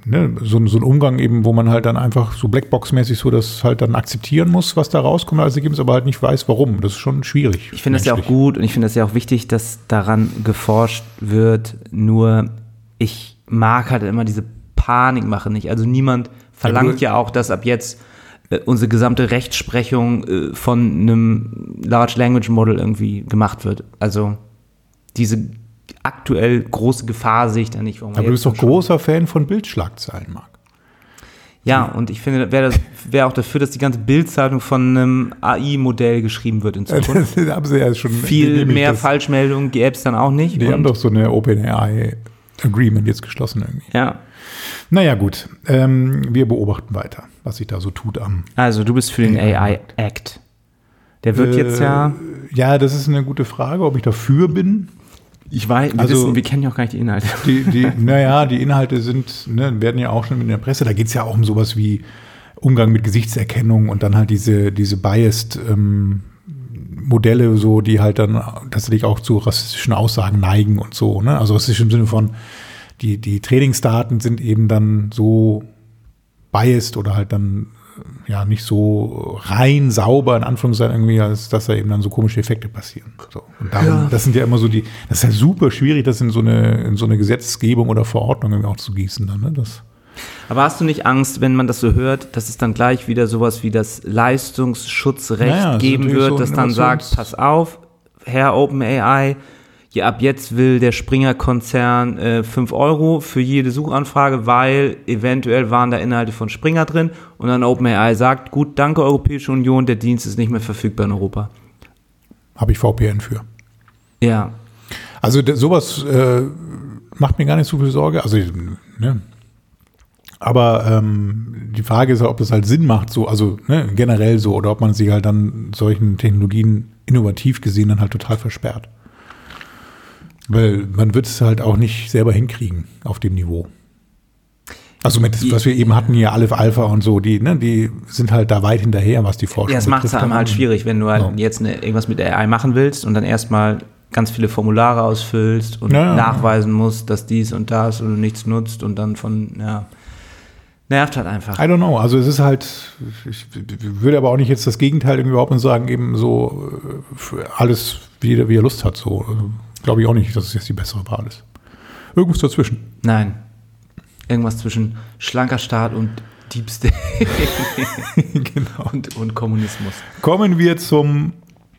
ne, so, so ein Umgang eben, wo man halt dann einfach so Blackbox-mäßig so das halt dann akzeptieren muss, was da rauskommt als Ergebnis, aber halt nicht weiß, warum. Das ist schon schwierig. Ich finde das ja auch gut und ich finde das ja auch wichtig, dass daran geforscht wird. Nur ich mag halt immer diese Panikmache nicht. Also niemand verlangt ja, ja auch, dass ab jetzt äh, unsere gesamte Rechtsprechung äh, von einem Large Language Model irgendwie gemacht wird. Also diese aktuell große Gefahr sehe ich da nicht. Aber du bist doch großer Fan von Bildschlagzeilen, Marc. Ja, und ich finde, wäre wär auch dafür, dass die ganze Bildzeitung von einem AI-Modell geschrieben wird in Zukunft. das haben sie ja schon. Viel mehr. Falschmeldungen gäbe es dann auch nicht. Die haben doch so eine OpenAI-Agreement jetzt geschlossen irgendwie. Ja. Naja, gut. Ähm, wir beobachten weiter, was sich da so tut am. Also, du bist für den AI-Act. Der wird äh, jetzt ja. Ja, das ist eine gute Frage, ob ich dafür bin. Ich weiß, wir, also, wissen, wir kennen ja auch gar nicht die Inhalte. Die, die, naja, die Inhalte sind, ne, werden ja auch schon in der Presse, da geht es ja auch um sowas wie Umgang mit Gesichtserkennung und dann halt diese, diese biased ähm, Modelle, so, die halt dann tatsächlich auch zu rassistischen Aussagen neigen und so. Ne? Also rassistisch im Sinne von, die, die Trainingsdaten sind eben dann so biased oder halt dann ja nicht so rein sauber in Anführungszeichen irgendwie, als dass da eben dann so komische Effekte passieren. So. Und darum, ja. das sind ja immer so die, das ist ja super schwierig, das in so eine, in so eine Gesetzgebung oder Verordnung irgendwie auch zu gießen dann, ne? Das, aber hast du nicht Angst, wenn man das so hört, dass es dann gleich wieder sowas wie das Leistungsschutzrecht naja, geben wird, so das dann sagt, pass auf, Herr OpenAI, ja, ab jetzt will der Springer-Konzern äh, 5 Euro für jede Suchanfrage, weil eventuell waren da Inhalte von Springer drin und dann OpenAI sagt, gut, danke Europäische Union, der Dienst ist nicht mehr verfügbar in Europa. Habe ich VPN für. Ja. Also sowas äh, macht mir gar nicht so viel Sorge. Also, ne? Aber ähm, die Frage ist ja, ob es halt Sinn macht, so, also ne, generell so, oder ob man sich halt dann solchen Technologien innovativ gesehen dann halt total versperrt. Weil man wird es halt auch nicht selber hinkriegen auf dem Niveau. Also mit, Die- was wir eben hatten hier, Aleph Alpha und so, die, ne, die sind halt da weit hinterher, was die Forschung Ja, das macht es einem halt schwierig, wenn du halt Ja. jetzt eine, irgendwas mit AI machen willst und dann erstmal ganz viele Formulare ausfüllst und Ja, nachweisen musst, dass dies und das und nichts nutzt und dann von, ja, nervt halt einfach. I don't know. Also es ist halt, ich würde aber auch nicht jetzt das Gegenteil irgendwie überhaupt sagen, eben so äh, alles, wie, jeder- wie er Lust hat. So also, glaube ich auch nicht, dass es jetzt die bessere Wahl ist. Irgendwas dazwischen. Nein. Irgendwas zwischen schlanker Staat und Deep State genau. und, und Kommunismus. Kommen wir zum,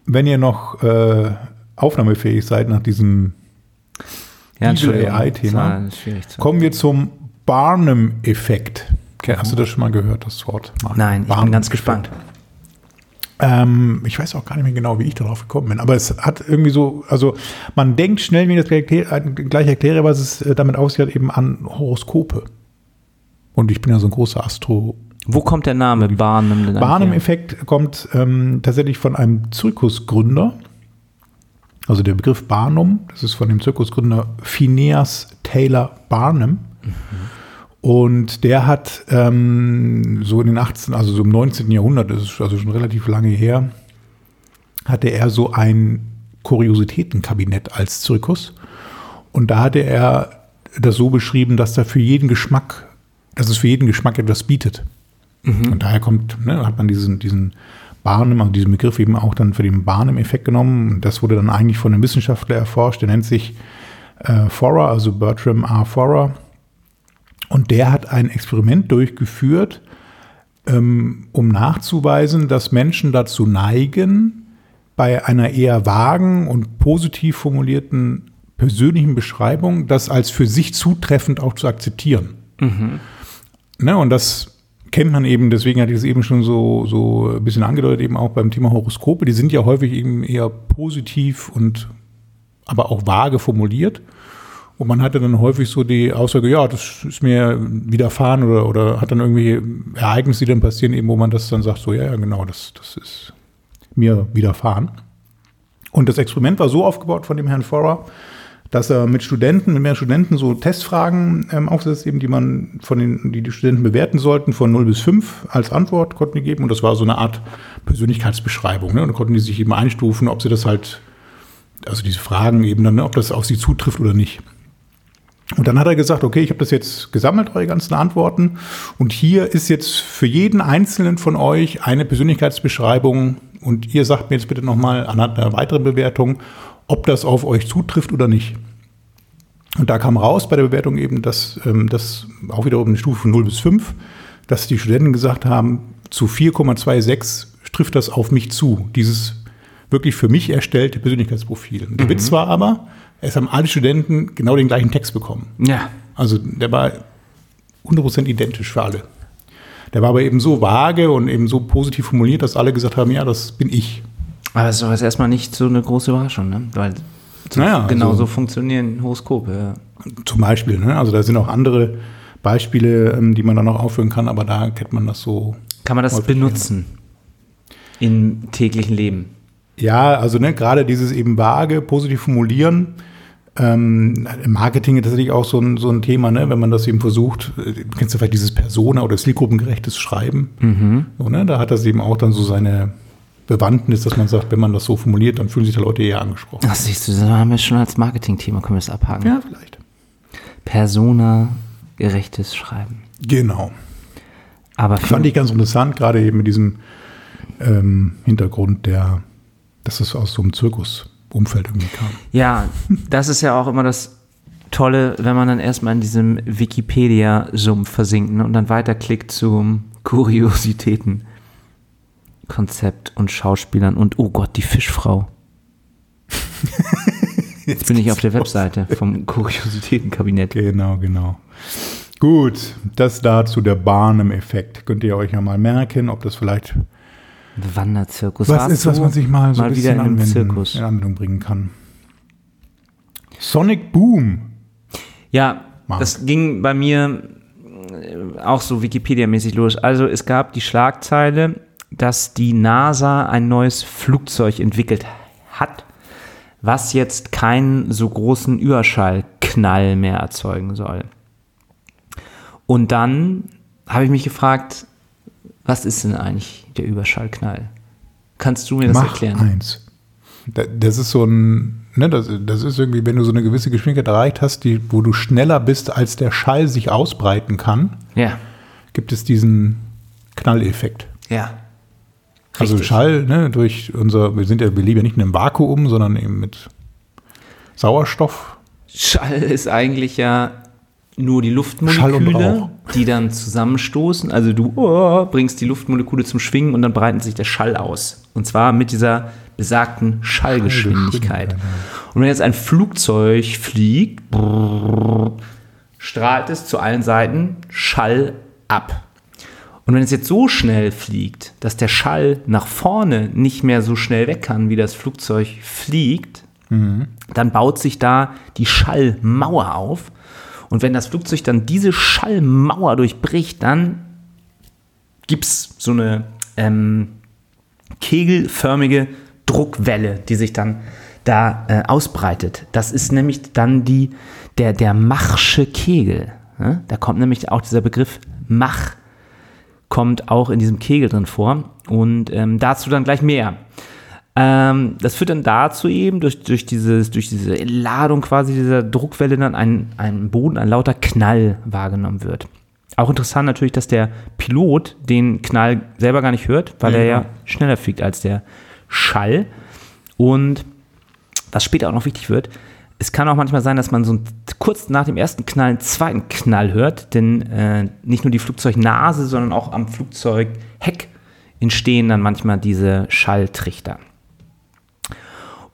wenn ihr noch äh, aufnahmefähig seid nach diesem Ja, AI-Thema. Kommen wir zum Barnum-Effekt. Okay, hast du das schon mal gehört, das Wort? Nein, ich bin ganz gespannt. Ähm, ich weiß auch gar nicht mehr genau, wie ich darauf gekommen bin. Aber es hat irgendwie so, also man denkt schnell, wenn ich das gleich erkläre, gleich erkläre was es äh, damit aussieht, eben an Horoskope. Und ich bin ja so ein großer Astro. Wo kommt der Name Barnum? Barnum-Effekt kommt ähm, tatsächlich von einem Zirkusgründer. Also der Begriff Barnum, das ist von dem Zirkusgründer Phineas Taylor Barnum. Und der hat ähm, so in den 18., also so im 19. Jahrhundert, das ist also schon relativ lange her, hatte er so ein Kuriositätenkabinett als Zirkus. Und da hatte er das so beschrieben, dass da für jeden Geschmack, dass es für jeden Geschmack etwas bietet. Und daher kommt, ne, hat man diesen, diesen Barnum, also diesen Begriff eben auch dann für den Barnum-Effekt genommen. Und das wurde dann eigentlich von einem Wissenschaftler erforscht, der nennt sich äh, Forer, also Bertram R. Forer. Und der hat ein Experiment durchgeführt, ähm, um nachzuweisen, dass Menschen dazu neigen, bei einer eher vagen und positiv formulierten persönlichen Beschreibung das als für sich zutreffend auch zu akzeptieren. Ne, und das kennt man eben, deswegen hatte ich es eben schon so, so ein bisschen angedeutet, eben auch beim Thema Horoskope. Die sind ja häufig eben eher positiv und aber auch vage formuliert. Und man hatte dann häufig so die Aussage, ja, das ist mir widerfahren oder, oder hat dann irgendwie Ereignisse, die dann passieren, eben, wo man das dann sagt, so, ja, ja, genau, das, das ist mir widerfahren. Und das Experiment war so aufgebaut von dem Herrn Forer, dass er mit Studenten, mit mehreren Studenten so Testfragen ähm, aufsetzt, eben, die man von den, die die Studenten bewerten sollten, von 0 bis 5 als Antwort konnten die geben. Und das war so eine Art Persönlichkeitsbeschreibung. Ne? Und da konnten die sich eben einstufen, ob sie das halt, also diese Fragen eben dann, ob das auf sie zutrifft oder nicht. Und dann hat er gesagt, okay, ich habe das jetzt gesammelt, eure ganzen Antworten. Und hier ist jetzt für jeden einzelnen von euch eine Persönlichkeitsbeschreibung. Und ihr sagt mir jetzt bitte nochmal anhand einer weiteren Bewertung, ob das auf euch zutrifft oder nicht. Und da kam raus bei der Bewertung eben, dass ähm, das auch wiederum eine Stufe von 0 bis 5, dass die Studenten gesagt haben, zu 4,26 trifft das auf mich zu, dieses wirklich für mich erstellte Persönlichkeitsprofil. Der Witz war aber, es haben alle Studenten genau den gleichen Text bekommen. Ja. Also der war 100% identisch für alle. Der war aber eben so vage und eben so positiv formuliert, dass alle gesagt haben, ja, das bin ich. Aber das ist doch jetzt erstmal nicht so eine große Überraschung, ne? Weil so, Naja, genau also- so funktionieren Horoskope. Ja. Zum Beispiel, ne? also da sind auch andere Beispiele, ähm, die man dann noch aufführen kann, aber da kennt man das so. Kann man das benutzen im täglichen Leben? Ja, also ne, gerade dieses eben vage, positiv formulieren. Ähm, Marketing ist tatsächlich auch so ein, so ein Thema, ne? wenn man das eben versucht, äh, kennst du vielleicht dieses Persona- oder zielgruppengerechtes Schreiben. So, ne? Da hat das eben auch dann so seine Bewandtnis, dass man sagt, wenn man das so formuliert, dann fühlen sich die Leute eher angesprochen. Ach, siehst du, das haben wir schon als Marketing-Thema, können wir das abhaken. Ja, vielleicht. Persona-gerechtes Schreiben. Genau. Aber Fand ich ganz interessant, gerade eben mit diesem ähm, Hintergrund, der, dass es aus so einem Zirkusumfeld irgendwie kam. Ja, das ist ja auch immer das Tolle, wenn man dann erstmal in diesem Wikipedia-Sumpf versinkt ne, und dann weiterklickt zum Kuriositäten-Konzept und Schauspielern und oh Gott, die Fischfrau. Jetzt bin ich auf der Webseite vom Kuriositätenkabinett. Genau, genau. Gut, das dazu der Barnum-Effekt. Könnt ihr euch ja mal merken, ob das vielleicht Wanderzirkus. was Warst ist, was man sich mal so ein mal wieder bisschen in einem Zirkus. in Anwendung bringen kann. Sonic Boom. Ja, Marc. das ging bei mir äh, auch so Wikipedia-mäßig los. Also es gab die Schlagzeile, dass die NASA ein neues Flugzeug entwickelt hat, was jetzt keinen so großen Überschallknall mehr erzeugen soll. Und dann habe ich mich gefragt, was ist denn eigentlich der Überschallknall? Kannst du mir das Mach erklären? eins. Da- Das ist so ein, ne, das, das ist irgendwie, wenn du so eine gewisse Geschwindigkeit erreicht hast, die, wo du schneller bist, als der Schall sich ausbreiten kann, Ja, gibt es diesen Knalleffekt. ja. Also Richtig. Schall, ne, durch unser, wir sind ja, wir leben ja nicht in einem Vakuum, sondern eben mit Sauerstoff. Schall ist eigentlich ja nur die Luftmoleküle, die dann zusammenstoßen. Also du oh, bringst die Luftmoleküle zum Schwingen und dann breitet sich der Schall aus. Und zwar mit dieser besagten Schallgeschwindigkeit. Und wenn jetzt ein Flugzeug fliegt, brrr, strahlt es zu allen Seiten Schall ab. Und wenn es jetzt so schnell fliegt, dass der Schall nach vorne nicht mehr so schnell weg kann, wie das Flugzeug fliegt, dann baut sich da die Schallmauer auf. Und wenn das Flugzeug dann diese Schallmauer durchbricht, dann gibt es so eine ähm, kegelförmige Druckwelle, die sich dann da äh, ausbreitet. Das ist nämlich dann die, der, der Machsche Kegel. Ne? Da kommt nämlich auch dieser Begriff Mach, kommt auch in diesem Kegel drin vor. Und ähm, dazu dann gleich mehr. Ähm, das führt dann dazu eben, durch, durch, dieses, durch diese Ladung quasi dieser Druckwelle dann ein, ein Boden, ein lauter Knall wahrgenommen wird. Auch interessant natürlich, dass der Pilot den Knall selber gar nicht hört, weil Ja, er ja genau. schneller fliegt als der Schall. Und was später auch noch wichtig wird, es kann auch manchmal sein, dass man so ein, kurz nach dem ersten Knall einen zweiten Knall hört, denn äh, nicht nur die Flugzeugnase, sondern auch am Flugzeugheck entstehen dann manchmal diese Schalltrichter.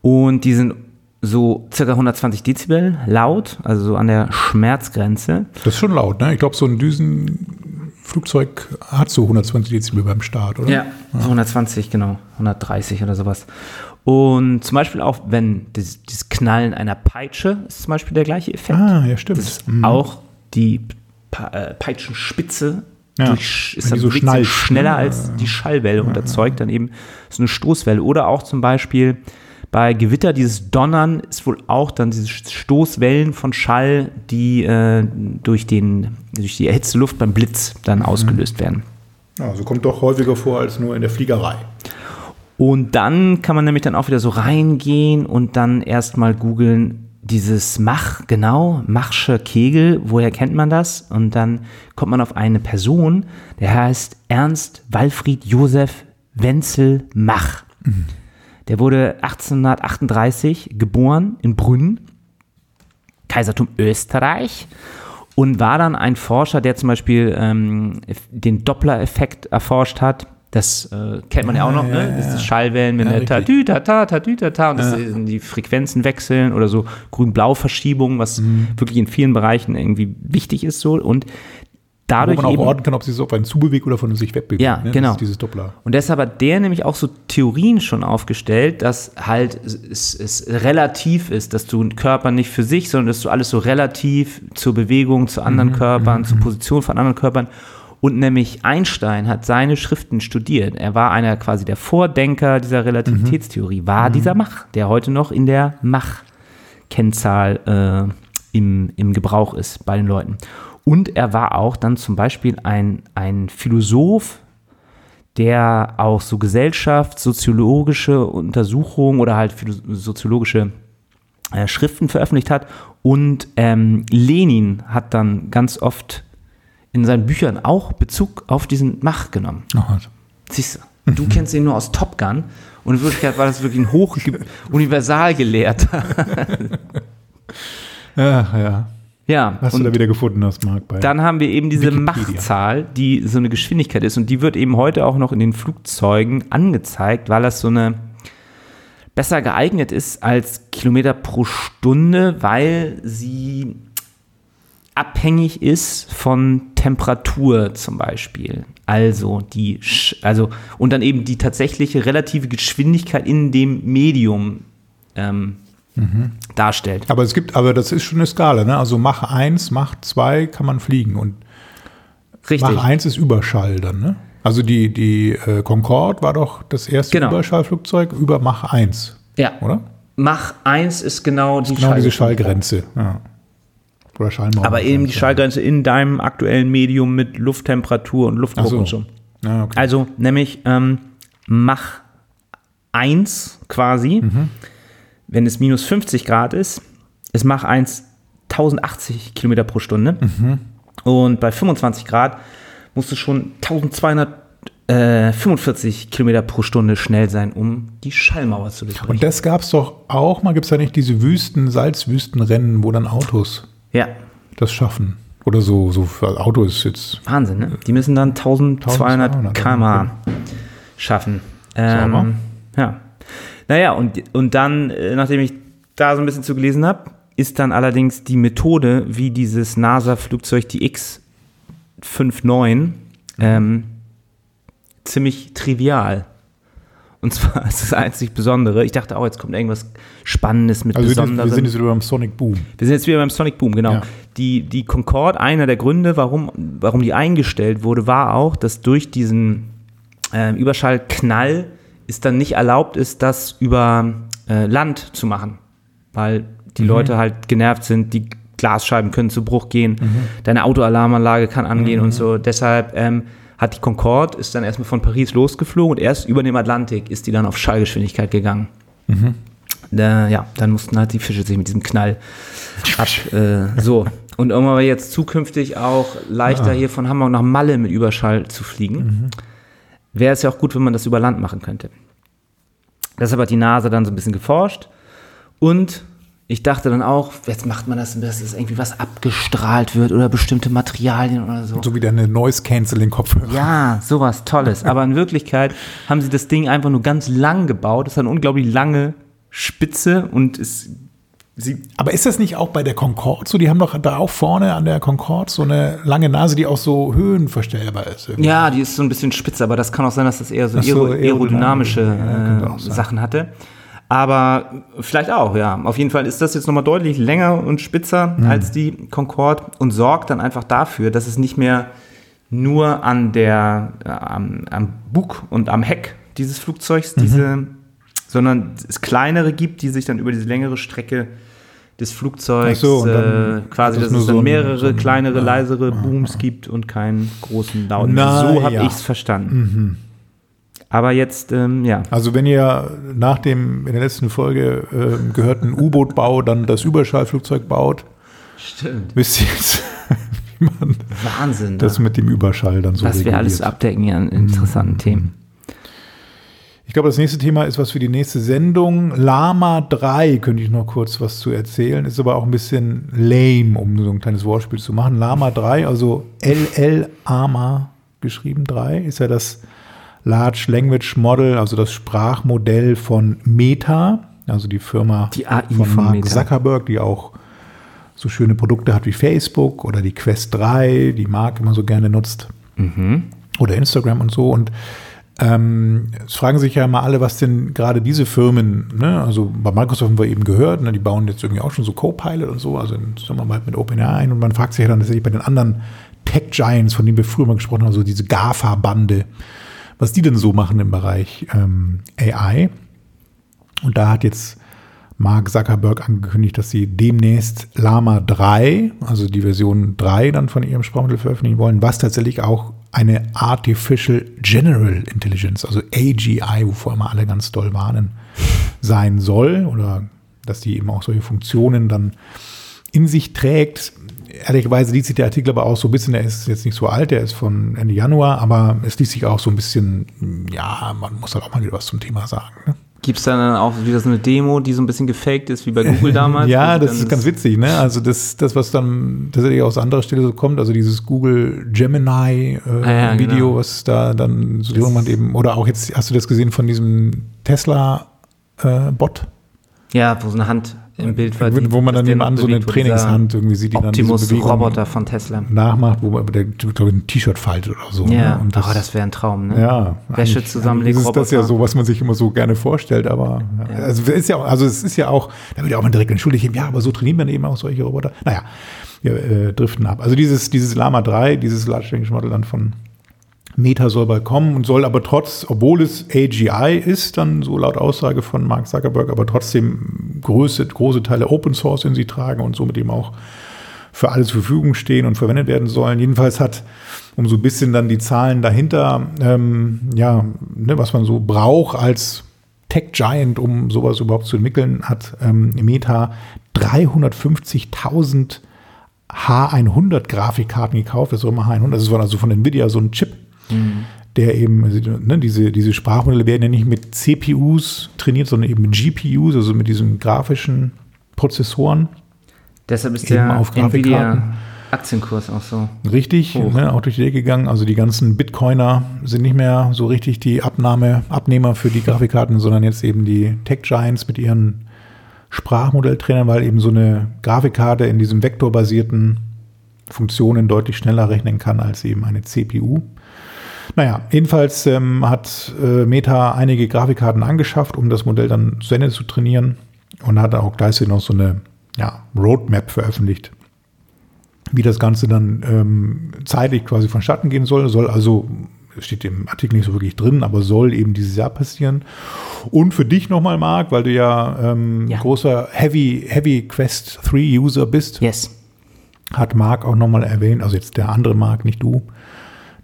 Und die sind so circa 120 Dezibel laut, also so an der Schmerzgrenze. Das ist schon laut, ne? Ich glaube, so ein Düsenflugzeug hat so 120 Dezibel beim Start, oder? Ja, so 120, genau, 130 oder sowas. Und zum Beispiel auch, wenn das, dieses Knallen einer Peitsche ist zum Beispiel der gleiche Effekt. Ah, ja, stimmt. Das ist Mhm. auch die äh, Peitschenspitze Ja, durch, ist dann so schnallt, schneller ne? als die Schallwelle und erzeugt dann eben so eine Stoßwelle. Oder auch zum Beispiel bei Gewitter, dieses Donnern ist wohl auch dann diese Stoßwellen von Schall, die äh, durch, den, durch die erhitzte Luft beim Blitz dann Mhm. ausgelöst werden. Also kommt doch häufiger vor als nur in der Fliegerei. Und dann kann man nämlich dann auch wieder so reingehen und dann erstmal googeln, dieses Mach, genau, Machsche Kegel, woher kennt man das? Und dann kommt man auf eine Person, der heißt Ernst Walfried Josef Wenzel Mach. Der wurde 1838 geboren in Brünn, Kaisertum Österreich und war dann ein Forscher, der zum Beispiel ähm, den Doppler-Effekt erforscht hat. Das äh, kennt man ja auch noch, ja, ne? ja, Das ja. ist Schallwellen, wenn Ja, der. Tatütata, Tatütata und das die Frequenzen wechseln oder so Grün-Blau-Verschiebung, was Mhm. wirklich in vielen Bereichen irgendwie wichtig ist so und Wo dadurch man auch eben, orten kann, ob sie sich auf einen zubewegt oder von sich wegbewegt. Ja, ne? Genau. ist dieses Doppler. Und deshalb hat der nämlich auch so Theorien schon aufgestellt, dass halt es, es relativ ist, dass du einen Körper nicht für sich, sondern dass du alles so relativ zur Bewegung, zu anderen Mhm, Körpern, zur Position von anderen Körpern. Und nämlich Einstein hat seine Schriften studiert. Er war einer quasi der Vordenker dieser Relativitätstheorie, war Mhm. dieser Mach, der heute noch in der Mach-Kennzahl äh, im, im Gebrauch ist bei den Leuten. Und er war auch dann zum Beispiel ein, ein Philosoph, der auch so Gesellschaft, soziologische Untersuchungen oder halt soziologische äh, Schriften veröffentlicht hat. Und ähm, Lenin hat dann ganz oft in seinen Büchern auch Bezug auf diesen Mach genommen. Was. Siehst du, du kennst ihn nur aus Top Gun und in Wirklichkeit war das wirklich ein hoch Universalgelehrter. Ja, ja. Ja, Was du da wieder gefunden hast, Marc. Bei dann haben wir eben diese Wikipedia. Machzahl, die so eine Geschwindigkeit ist und die wird eben heute auch noch in den Flugzeugen angezeigt, weil das so eine besser geeignet ist als Kilometer pro Stunde, weil sie abhängig ist von Temperatur zum Beispiel. Also die, Sch- also und dann eben die tatsächliche relative Geschwindigkeit in dem Medium ähm, darstellt. aber es gibt, aber das ist schon eine Skala, ne? Also Mach 1, Mach 2 kann man fliegen und Richtig. Mach 1 ist Überschall dann, ne? Also die, die äh, Concorde war doch das erste Genau. Überschallflugzeug über Mach 1, Ja. oder? Mach 1 ist genau die Genau diese. Schallgrenze. Ja. Oder Schallmauer. Aber eben die Schallgrenze in deinem aktuellen Medium mit Lufttemperatur und Luftdruck so. und so. Ja, okay. Also nämlich ähm, Mach 1 quasi, Mhm. Wenn es minus 50 Grad ist, ist Mach 1 1080 Kilometer pro Stunde. Mhm. Und bei 25 Grad musst du schon 1245 Kilometer pro Stunde schnell sein, um die Schallmauer zu durchbrechen. Und das gab es doch auch mal, gibt es da nicht diese Wüsten, Salzwüstenrennen, wo dann Autos ja, das schaffen? Oder so, so für Auto ist jetzt. Wahnsinn, ne? Die müssen dann 1200 1200, km/h schaffen. Ähm, ja. Naja, und, und dann, äh, nachdem ich da so ein bisschen zu gelesen habe, ist dann allerdings die Methode, wie dieses NASA-Flugzeug, die X-59, ähm, ziemlich trivial. Und zwar ist das einzig Besondere. Ich dachte, oh, jetzt kommt irgendwas Spannendes mit Also wir sind, Besonderem. wir sind jetzt wieder beim Sonic Boom. Wir sind jetzt wieder beim Sonic Boom, genau. Ja. Die, die Concorde, einer der Gründe, warum, warum die eingestellt wurde, war auch, dass durch diesen äh, Überschallknall es dann nicht erlaubt ist, das über äh, Land zu machen. Weil die Leute halt genervt sind, die Glasscheiben können zu Bruch gehen, deine Autoalarmanlage kann angehen und so. Deshalb ähm, hat die Concorde, ist dann erstmal von Paris losgeflogen und erst über dem Atlantik ist die dann auf Schallgeschwindigkeit gegangen. Da, ja, dann mussten halt die Fische sich mit diesem Knall ab. Äh, so. Und aber jetzt zukünftig auch leichter hier von Hamburg nach Malle mit Überschall zu fliegen, wäre es ja auch gut, wenn man das über Land machen könnte. Deshalb hat die NASA dann so ein bisschen geforscht und ich dachte dann auch, jetzt macht man das, dass es irgendwie was abgestrahlt wird oder bestimmte Materialien oder so. So wie deine Noise-Canceling-Kopfhörer. Ja, sowas Tolles. Aber in Wirklichkeit haben sie das Ding einfach nur ganz lang gebaut. Das hat eine unglaublich lange Spitze und es sie Aber ist das nicht auch bei der Concorde so? Die haben doch da auch vorne an der Concorde so eine lange Nase, die auch so höhenverstellbar ist. irgendwie. Ja, die ist so ein bisschen spitze, aber das kann auch sein, dass das eher so, so, aero aerodynamische aerodynamisch, ja, könnte auch äh. Sachen hatte. Aber vielleicht auch, ja. Auf jeden Fall ist das jetzt nochmal deutlich länger und spitzer Mhm. als die Concorde und sorgt dann einfach dafür, dass es nicht mehr nur an der, äh, am, am Bug und am Heck dieses Mhm. Flugzeugs, diese, sondern es kleinere gibt, die sich dann über diese längere Strecke des Flugzeugs so, und dann äh, quasi, dass es dann so mehrere so ein- kleinere, ja, leisere ja, Booms gibt und keinen großen lauten. Na so habe ja. Mhm. ich es verstanden. Aber jetzt, ähm, ja. Also wenn ihr nach dem in der letzten Folge ähm, gehörten U-Boot-Bau dann das Überschallflugzeug baut, Stimmt. wisst ihr jetzt, wie man Wahnsinn. das ne? mit dem Überschall dann so was wir alles abdecken hier an interessanten Themen. Ich glaube, das nächste Thema ist was für die nächste Sendung. Lama 3 könnte ich noch kurz was zu erzählen. Ist aber auch ein bisschen lame, um so ein kleines Wortspiel zu machen. Lama 3, also LL AMA geschrieben 3, ist ja das Large Language Model, also das Sprachmodell von Meta, also die Firma Die von, von Mark Meta. Zuckerberg, die auch so schöne Produkte hat wie Facebook oder die Quest 3, die Mark immer so gerne nutzt oder Instagram und so. Und ähm, es fragen sich ja immer alle, was denn gerade diese Firmen, ne, also bei Microsoft haben wir eben gehört, ne, die bauen jetzt irgendwie auch schon so Copilot und so, also in Zusammenarbeit mit OpenAI ein. Und man fragt sich ja dann tatsächlich bei den anderen Tech-Giants, von denen wir früher mal gesprochen haben, so diese GAFA-Bande, was die denn so machen im Bereich ähm, AI. Und da hat jetzt Mark Zuckerberg angekündigt, dass sie demnächst Lama 3, also die Version 3 dann von ihrem Sprachmodell veröffentlichen wollen, was tatsächlich auch eine Artificial General Intelligence, also AGI, wovor immer alle ganz doll warnen, sein soll oder dass die eben auch solche Funktionen dann in sich trägt. Ehrlicherweise liest sich der Artikel aber auch so ein bisschen, der ist jetzt nicht so alt, der ist von Ende Januar, aber es liest sich auch so ein bisschen, ja, man muss halt auch mal wieder was zum Thema sagen. Ne? Gibt es dann auch wieder so eine Demo, die so ein bisschen gefaked ist, wie bei Google damals? Ja, das ist ganz witzig, ne? Also das, das, was dann tatsächlich aus anderer Stelle so kommt, also dieses Google Gemini äh, Ah ja, Video, genau. was da dann so jemand eben, oder auch jetzt, hast du das gesehen von diesem Tesla äh, Bot? Ja, wo so eine Hand im Bild war. die- wo man dann nebenan so eine Trainingshand irgendwie sieht, die dann diese Bewegung Optimus-Roboter von Tesla. nachmacht, wo man der, glaub ich, ein T-Shirt faltet oder so. Ja, ne? Und das, oh, das wäre ein Traum, ne? Ja, Wäsche zusammenlegen, eigentlich ist das ja Roboter. so, was man sich immer so gerne vorstellt, aber ja. Also, es ist ja, auch- also es ist ja auch, da wird ja auch mal direkt entschuldigt, ja, aber so trainiert man eben auch solche Roboter. Naja, wir äh, driften ab. Also dieses, dieses Lama 3, dieses Large Language Model dann von Meta soll bald kommen und soll aber trotz, obwohl es AGI ist, dann so laut Aussage von Mark Zuckerberg, aber trotzdem große, große Teile Open Source in sich tragen und somit eben auch für alles zur Verfügung stehen und verwendet werden sollen. Jedenfalls hat, um so ein bisschen dann die Zahlen dahinter, ähm, ja, ne, was man so braucht als Tech Giant, um sowas überhaupt zu entwickeln, hat ähm, Meta 350.000 H100 Grafikkarten gekauft. Das ist immer H100. Das ist also von Nvidia so ein Chip, mhm. der eben, also, ne, diese, diese Sprachmodelle werden ja nicht mit CPUs trainiert, sondern eben mit GPUs, also mit diesen grafischen Prozessoren. Deshalb ist der auf Nvidia Aktienkurs auch so. Richtig, ne, auch durch die Decke gegangen. Also die ganzen Bitcoiner sind nicht mehr so richtig die Abnahme, Abnehmer für die Grafikkarten, sondern jetzt eben die Tech Giants mit ihren Sprachmodelltrainern, weil eben so eine Grafikkarte in diesem vektorbasierten Funktionen deutlich schneller rechnen kann als eben eine CPU. Naja, jedenfalls ähm, hat äh, Meta einige Grafikkarten angeschafft, um das Modell dann zu Ende zu trainieren und hat auch gleichzeitig noch so eine ja, Roadmap veröffentlicht, wie das Ganze dann ähm, zeitlich quasi vonstatten gehen soll. Soll also, steht im Artikel nicht so wirklich drin, aber soll eben dieses Jahr passieren. Und für dich nochmal, Marc, weil du ja, ähm, ja. großer Heavy, Heavy Quest 3 User bist. Yes. Hat Marc auch nochmal erwähnt, also jetzt der andere Marc, nicht du,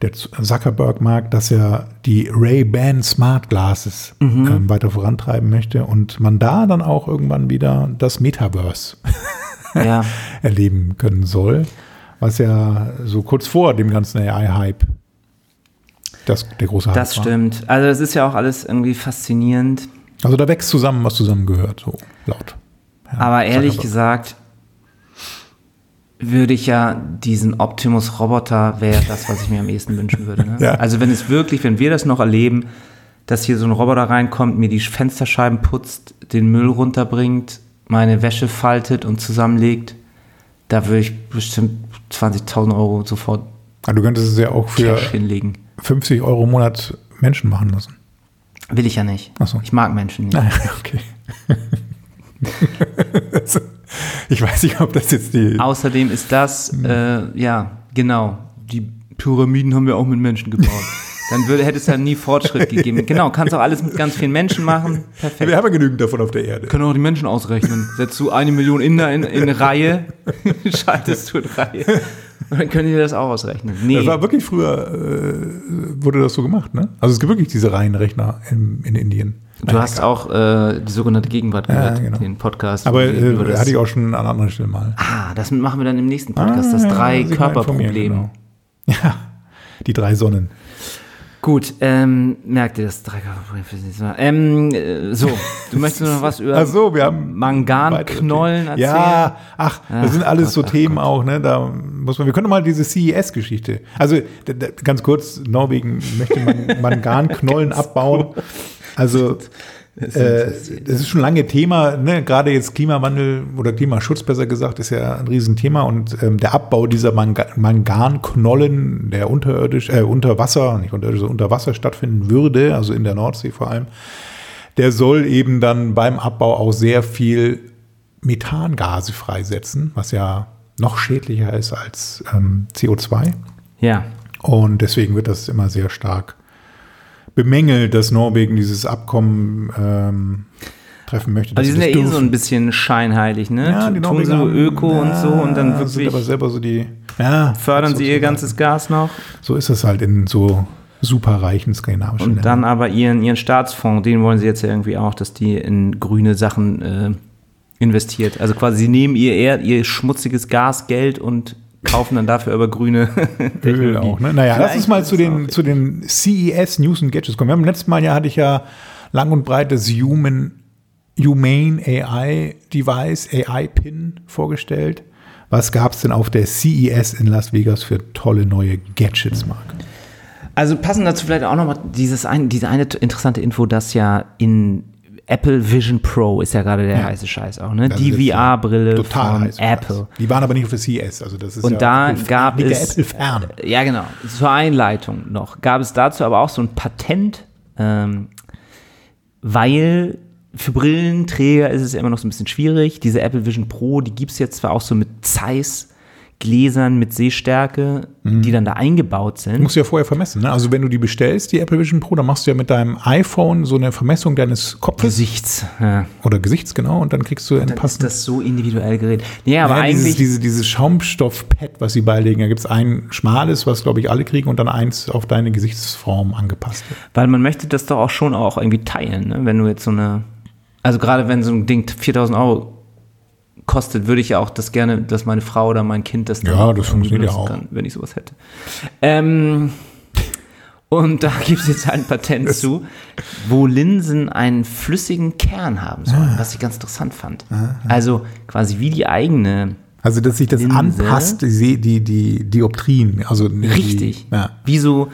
der Zuckerberg mag, dass er die Ray-Ban Smart Glasses mhm. ähm, weiter vorantreiben möchte und man da dann auch irgendwann wieder das Metaverse ja. erleben können soll, was ja so kurz vor dem ganzen AI-Hype das, der große Hype Das stimmt. Also das ist ja auch alles irgendwie faszinierend. Also da wächst zusammen, was zusammengehört, so laut. Ja, Aber ehrlich gesagt, würde ich ja diesen Optimus-Roboter wäre das, was ich mir am ehesten wünschen würde. Ne? Ja. Also wenn es wirklich, wenn wir das noch erleben, dass hier so ein Roboter reinkommt, mir die Fensterscheiben putzt, den Müll runterbringt, meine Wäsche faltet und zusammenlegt, da würde ich bestimmt 20.000 Euro sofort ja, du könntest es ja auch für hinlegen. 50 Euro im Monat Menschen machen lassen. Will ich ja nicht. Ach so. Ich mag Menschen nicht. Ah, okay. ich weiß nicht, ob das jetzt die. Außerdem ist das, hm. äh, ja, genau. Die Pyramiden haben wir auch mit Menschen gebaut. Dann würde, hätte es ja nie Fortschritt gegeben. Genau, kannst auch alles mit ganz vielen Menschen machen. Perfekt. Wir haben ja genügend davon auf der Erde. Können auch die Menschen ausrechnen. Setzt du eine Million Inder in, in Reihe, schaltest du in Reihe. Und dann können die das auch ausrechnen. Nee. Das war wirklich früher, äh, wurde das so gemacht, ne? Also es gibt wirklich diese Reihenrechner in, in Indien. Du Nein, hast auch äh, die sogenannte Gegenwart gehört, ja, genau. den Podcast. Aber äh, hatte ich auch schon an anderer Stelle mal. Ah, das machen wir dann im nächsten Podcast, ah, das Drei-Körper-Problem. Genau. Ja, die drei Sonnen. Gut, ähm, merkt ihr das Dreikörperproblem für nächste Mal. Ähm, äh, so, du möchtest noch was über so, Manganknollen erzählen? Ja, ach, ach das sind alles Gott, so Themen Gott. auch, ne? Da muss man, wir können mal diese CES-Geschichte. Also ganz kurz, Norwegen möchte man Manganknollen abbauen. Also das ist, äh, ist schon lange Thema, ne? gerade jetzt Klimawandel oder Klimaschutz besser gesagt, ist ja ein Riesenthema und ähm, der Abbau dieser Manga Manganknollen, der unterirdisch, äh, unter Wasser, nicht unterirdisch, sondern unter Wasser stattfinden würde, also in der Nordsee vor allem, der soll eben dann beim Abbau auch sehr viel Methangase freisetzen, was ja noch schädlicher ist als ähm, CO2. Ja. Und deswegen wird das immer sehr stark bemängelt, dass Norwegen dieses Abkommen ähm, treffen möchte. Aber die sind ja eh so ein bisschen scheinheilig, ne? Ja, die Tun so Öko ja, und so und dann wirklich sind aber selber so die ja, fördern sie ihr ganzes Gas noch. So ist es halt in so superreichen skandinavischen Und dann aber ihren, ihren Staatsfonds, den wollen sie jetzt ja irgendwie auch, dass die in grüne Sachen äh, investiert. Also quasi sie nehmen ihr, ihr, ihr schmutziges Gasgeld und kaufen dann dafür aber grüne Öl auch. Ne? Naja, lass uns mal zu den, zu den CES News und Gadgets kommen. Wir haben letztes Mal ja hatte ich ja lang und breit das Human, Humane AI Device, AI Pin vorgestellt. Was gab es denn auf der CES in Las Vegas für tolle neue Gadgets, Marc? Also passen dazu vielleicht auch nochmal dieses ein, diese eine interessante Info, dass ja in Apple Vision Pro ist ja gerade der ja. heiße Scheiß auch, ne? die VR-Brille von Apple. Die waren aber nicht für CES, also das ist Und ja da gab es Apple fern. Ja, genau. Zur Einleitung noch gab es dazu aber auch so ein Patent, ähm, weil für Brillenträger ist es immer noch so ein bisschen schwierig. Diese Apple Vision Pro, die gibt es jetzt zwar auch so mit Zeiss Gläsern mit Sehstärke, die dann da eingebaut sind. Musst du ja vorher vermessen. Ne? Also wenn du die bestellst, die Apple Vision Pro, dann machst du ja mit deinem iPhone so eine Vermessung deines Kopfes Gesichts. Ja. oder Gesichts, genau, und dann kriegst du ein Dann ist passendes. das so individuell geredet. Nee, aber Ja, eigentlich. dieses, diese, dieses Schaumstoff-Pad, was sie beilegen, da gibt es ein schmales, was glaube ich alle kriegen, und dann eins auf deine Gesichtsform angepasst. Weil man möchte das doch auch schon auch irgendwie teilen, ne? wenn du jetzt so eine, also gerade wenn so ein Ding 4000 Euro kostet, würde ich ja auch das gerne, dass meine Frau oder mein Kind das dann Ja, das funktioniert ja auch. kann, wenn ich sowas hätte. Ähm, und da gibt es jetzt ein Patent zu, wo Linsen einen flüssigen Kern haben sollen, Ah. was ich ganz interessant fand. Also quasi wie die eigene, Also, dass sich das Linse. anpasst, die, die, die Dioptrien. Also die, richtig, Ja. wie so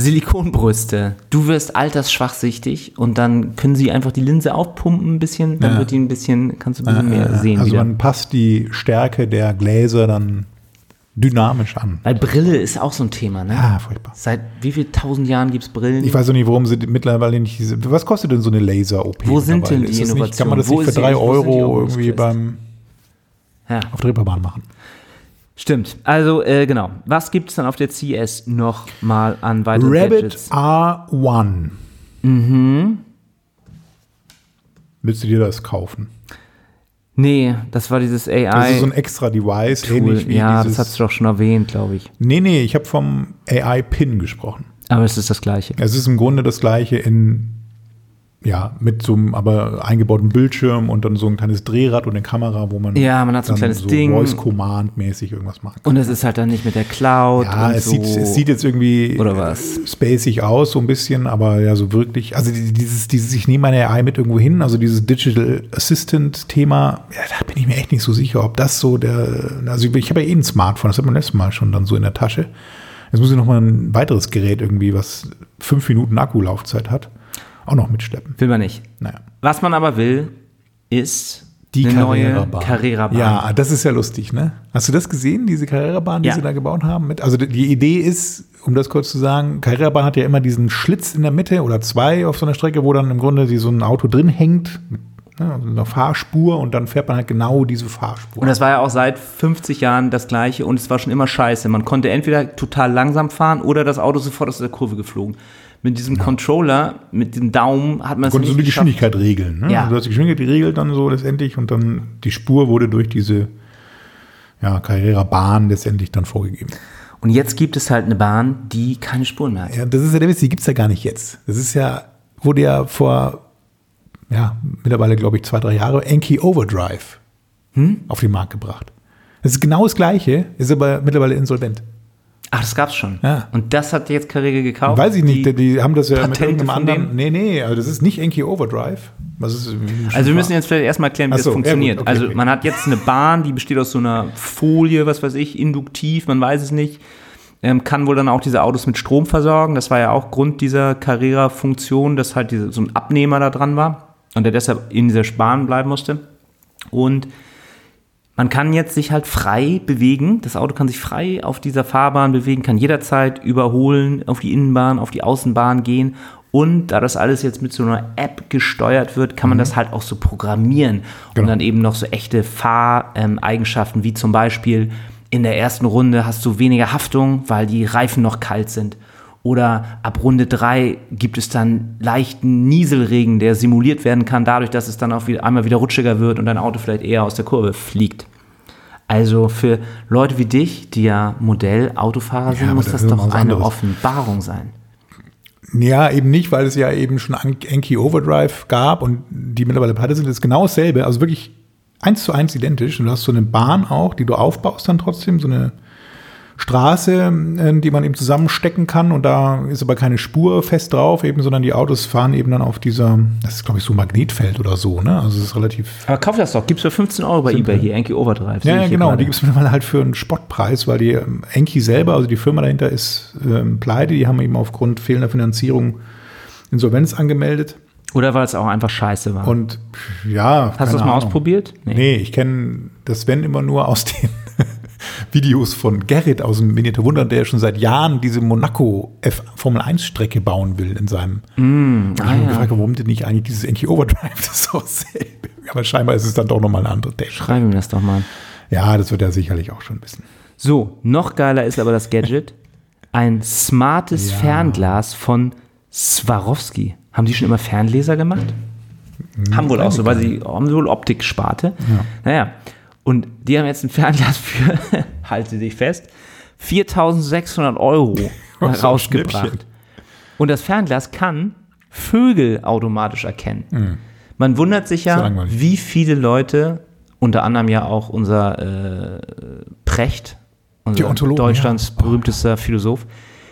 Silikonbrüste. Du wirst altersschwachsichtig und dann können sie einfach die Linse aufpumpen ein bisschen, dann Ja. wird die ein bisschen, kannst du ein bisschen mehr sehen also wieder. man passt die Stärke der Gläser dann dynamisch an. Weil Brille ist auch so ein Thema, ne? Ah, furchtbar. Seit wie viel tausend Jahren gibt es Brillen? Ich weiß auch nicht, warum sie mittlerweile nicht diese. Was kostet denn so eine Laser-OP? Wo sind denn die das nicht, Kann Innovationen? man das Wo nicht für drei Euro irgendwie beim, ja, auf der Reeperbahn machen? Stimmt. Also, äh, genau. Was gibt es dann auf der CES noch mal an weiteren Rabbit Gadgets? R1. Mhm. Willst du dir das kaufen? Nee, das war dieses AI. Das ist so ein extra Device, Tool. ähnlich wie ja, dieses. das hast du doch schon erwähnt, glaube ich. nee, nee, ich habe vom AI-Pin gesprochen. Aber es ist das Gleiche. Es ist im Grunde das gleiche in, ja, mit so einem aber eingebauten Bildschirm und dann so ein kleines Drehrad und eine Kamera, wo man Ja, man hat so ein kleines Ding. Voice-Command-mäßig irgendwas machen kann. Und es ist halt dann nicht mit der Cloud. Ja, und es, so. sieht, es sieht jetzt irgendwie Oder was? äh, spacig aus, so ein bisschen, aber ja, so wirklich, also die- dieses, dieses, ich nehme meine AI mit irgendwo hin, also dieses Digital Assistant-Thema, ja, da bin ich mir echt nicht so sicher, ob das so der, also ich habe ja eh ein Smartphone, das hat man letztes Mal schon dann so in der Tasche. Jetzt muss ich noch mal ein weiteres Gerät irgendwie, was fünf Minuten Akkulaufzeit hat, auch noch mitschleppen. Will man nicht. Naja. Was man aber will, ist Die eine neue Carrera-Bahn. Ja, das ist ja lustig, ne? Hast du das gesehen, diese Carrera-Bahn, die Ja. sie da gebaut haben? Mit, also die- Idee ist, um das kurz zu sagen, Carrera-Bahn hat ja immer diesen Schlitz in der Mitte oder zwei auf so einer Strecke, wo dann im Grunde so ein Auto drin hängt, also einer Fahrspur und dann fährt man halt genau diese Fahrspur. Und das war ja auch seit 50 Jahren das Gleiche und es war schon immer scheiße. Man konnte entweder total langsam fahren oder das Auto sofort aus der Kurve geflogen. Mit diesem Controller, mit dem Daumen hat man es Konntest du nicht die geschafft. Geschwindigkeit regeln. Ne? Ja. Du hast die Geschwindigkeit geregelt dann so letztendlich und dann die Spur wurde durch diese ja, Carrera-Bahn letztendlich dann vorgegeben. Und jetzt gibt es halt eine Bahn, die keine Spuren mehr hat. Ja, das ist ja der Witz, die gibt es ja gar nicht jetzt. Das ist ja, wurde ja vor, ja, mittlerweile glaube ich zwei, drei Jahre, Enki Overdrive Hm? auf den Markt gebracht. Das ist genau das Gleiche, ist aber mittlerweile insolvent. Ach, das gab's schon. Ja. Und das hat jetzt Carrera gekauft? Weiß ich nicht, Die- die, haben das ja mit Patente irgendeinem von anderen. Nee, nee, also das ist nicht Enki Overdrive. Also wir müssen jetzt vielleicht erstmal erklären, wie Ach das so, ja, funktioniert. gut, okay, also okay. man hat jetzt eine Bahn, die besteht aus so einer Folie, was weiß ich, induktiv, man weiß es nicht. Ähm, kann wohl dann auch diese Autos mit Strom versorgen. Das war ja auch Grund dieser Carrera-Funktion, dass halt diese, so ein Abnehmer da dran war und der deshalb in dieser Bahn bleiben musste. Und man kann jetzt sich halt frei bewegen. Das Auto kann sich frei auf dieser Fahrbahn bewegen, kann jederzeit überholen, auf die Innenbahn, auf die Außenbahn gehen. Und da das alles jetzt mit so einer App gesteuert wird, kann man das halt auch so programmieren. Genau. Und dann eben noch so echte Fahreigenschaften, wie zum Beispiel in der ersten Runde hast du weniger Haftung, weil die Reifen noch kalt sind. Oder ab Runde 3 gibt es dann leichten Nieselregen, der simuliert werden kann, dadurch, dass es dann auch wieder, einmal wieder rutschiger wird und dein Auto vielleicht eher aus der Kurve fliegt. Also für Leute wie dich, die ja Modell-Autofahrer sind, aber muss das doch eine anderes. Offenbarung sein. Ja, eben nicht, weil es ja eben schon An- Enki Overdrive gab und die mittlerweile pleite sind. Das ist genau dasselbe, also wirklich eins zu eins identisch. Und du hast so eine Bahn auch, die du aufbaust dann trotzdem, so eine Straße, äh, die man eben zusammenstecken kann und da ist aber keine Spur fest drauf, eben, sondern die Autos fahren eben dann auf dieser, das ist glaube ich so ein Magnetfeld oder so, ne? Also es ist relativ Aber kauf das doch, gibt's für 15 Euro bei eBay hier, Enki Overdrive. Ja, ja genau. Die gibt es mittlerweile halt für einen Spottpreis, weil die ähm, Enki selber, also die Firma dahinter ist ähm, pleite. Die haben eben aufgrund fehlender Finanzierung Insolvenz angemeldet. Oder weil es auch einfach scheiße war. Und ja. Hast du das mal Ahnung. ausprobiert? Nee, ich kenne das Sven immer nur aus den Videos von Gerrit aus dem Miniatur Wunder, der schon seit Jahren diese Monaco F Formel 1 Strecke bauen will in seinem. Mm, ich ah, habe mich ja. gefragt, warum denn nicht eigentlich dieses Enki Overdrive das ist auch dasselbe. Aber scheinbar ist es dann doch nochmal eine andere Technik. Schreib ihm das doch mal. Ja, das wird er sicherlich auch schon wissen. So, noch geiler ist aber das Gadget. Ein smartes Ja. Fernglas von Swarovski. Haben die schon immer Fernleser gemacht? haben wohl auch so, weil sie haben wohl Optik-Sparte. Naja, und die haben jetzt ein Fernglas für, halte dich fest, 4600 Euro rausgebracht. Und das Fernglas kann Vögel automatisch erkennen. Man wundert sich ja wie viele Leute, unter anderem ja auch unser äh, Precht, unser Deutschlands ja. Berühmtester Philosoph,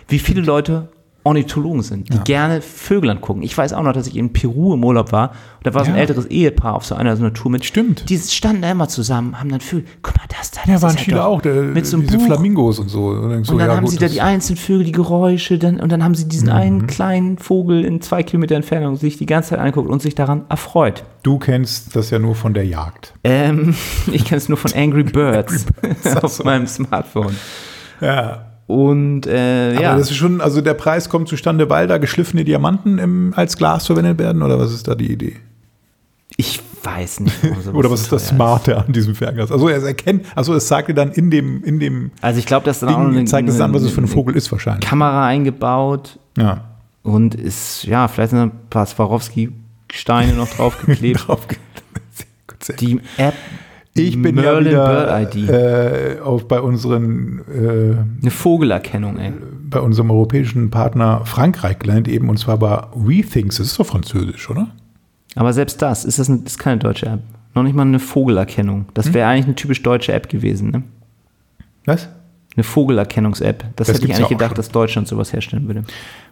wie viele Leute Ornithologen sind, die Ja. gerne Vögel angucken. Ich weiß auch noch, dass ich in Peru im Urlaub war und da war so ein Ja. älteres Ehepaar auf so einer so einer Tour mit. Stimmt. Die standen da immer zusammen, haben dann Vögel. Guck mal, das da. Ja, das waren ist viele doch auch, der, mit so einem diese Buch. Flamingos und so. Und, dann so, Und dann ja, haben gut, sie da die einzelnen Vögel, die Geräusche, dann, und dann haben sie diesen Mhm. einen kleinen Vogel in zwei Kilometer Entfernung sich die ganze Zeit angeguckt und sich daran erfreut. Du kennst das ja nur von der Jagd. Ähm, ich kenne es nur von Angry Birds auf meinem Smartphone. Ja. Und äh, Aber ja, das ist schon, also der Preis kommt zustande, weil da geschliffene Diamanten im, als Glas verwendet werden, oder was ist da die Idee? ich weiß nicht. Oder was ist das Smarte an diesem Fernglas? Also es erkennt, also es sagt dir dann in dem, in dem Also ich glaube, dass dann auch Ding, eine, zeigt es an, was es für ein Vogel ist wahrscheinlich. Kamera eingebaut Ja. und ist, ja, vielleicht sind ein paar Swarovski-Steine noch draufgeklebt. Drauf. Die App Ich bin Merlin ja Bird wieder ID. äh, auf, bei, unseren, äh, Eine Vogelerkennung, ey. bei unserem europäischen Partner Frankreich gelandet, eben und zwar bei WeThings. Das ist doch französisch, oder? Aber selbst das, ist das eine, ist keine deutsche App. Noch nicht mal eine Vogelerkennung. Das Hm? wäre eigentlich eine typisch deutsche App gewesen, ne? Was? Eine Vogelerkennungs-App. Das, Das hätte ich ja eigentlich auch gedacht, schon. dass Deutschland sowas herstellen würde.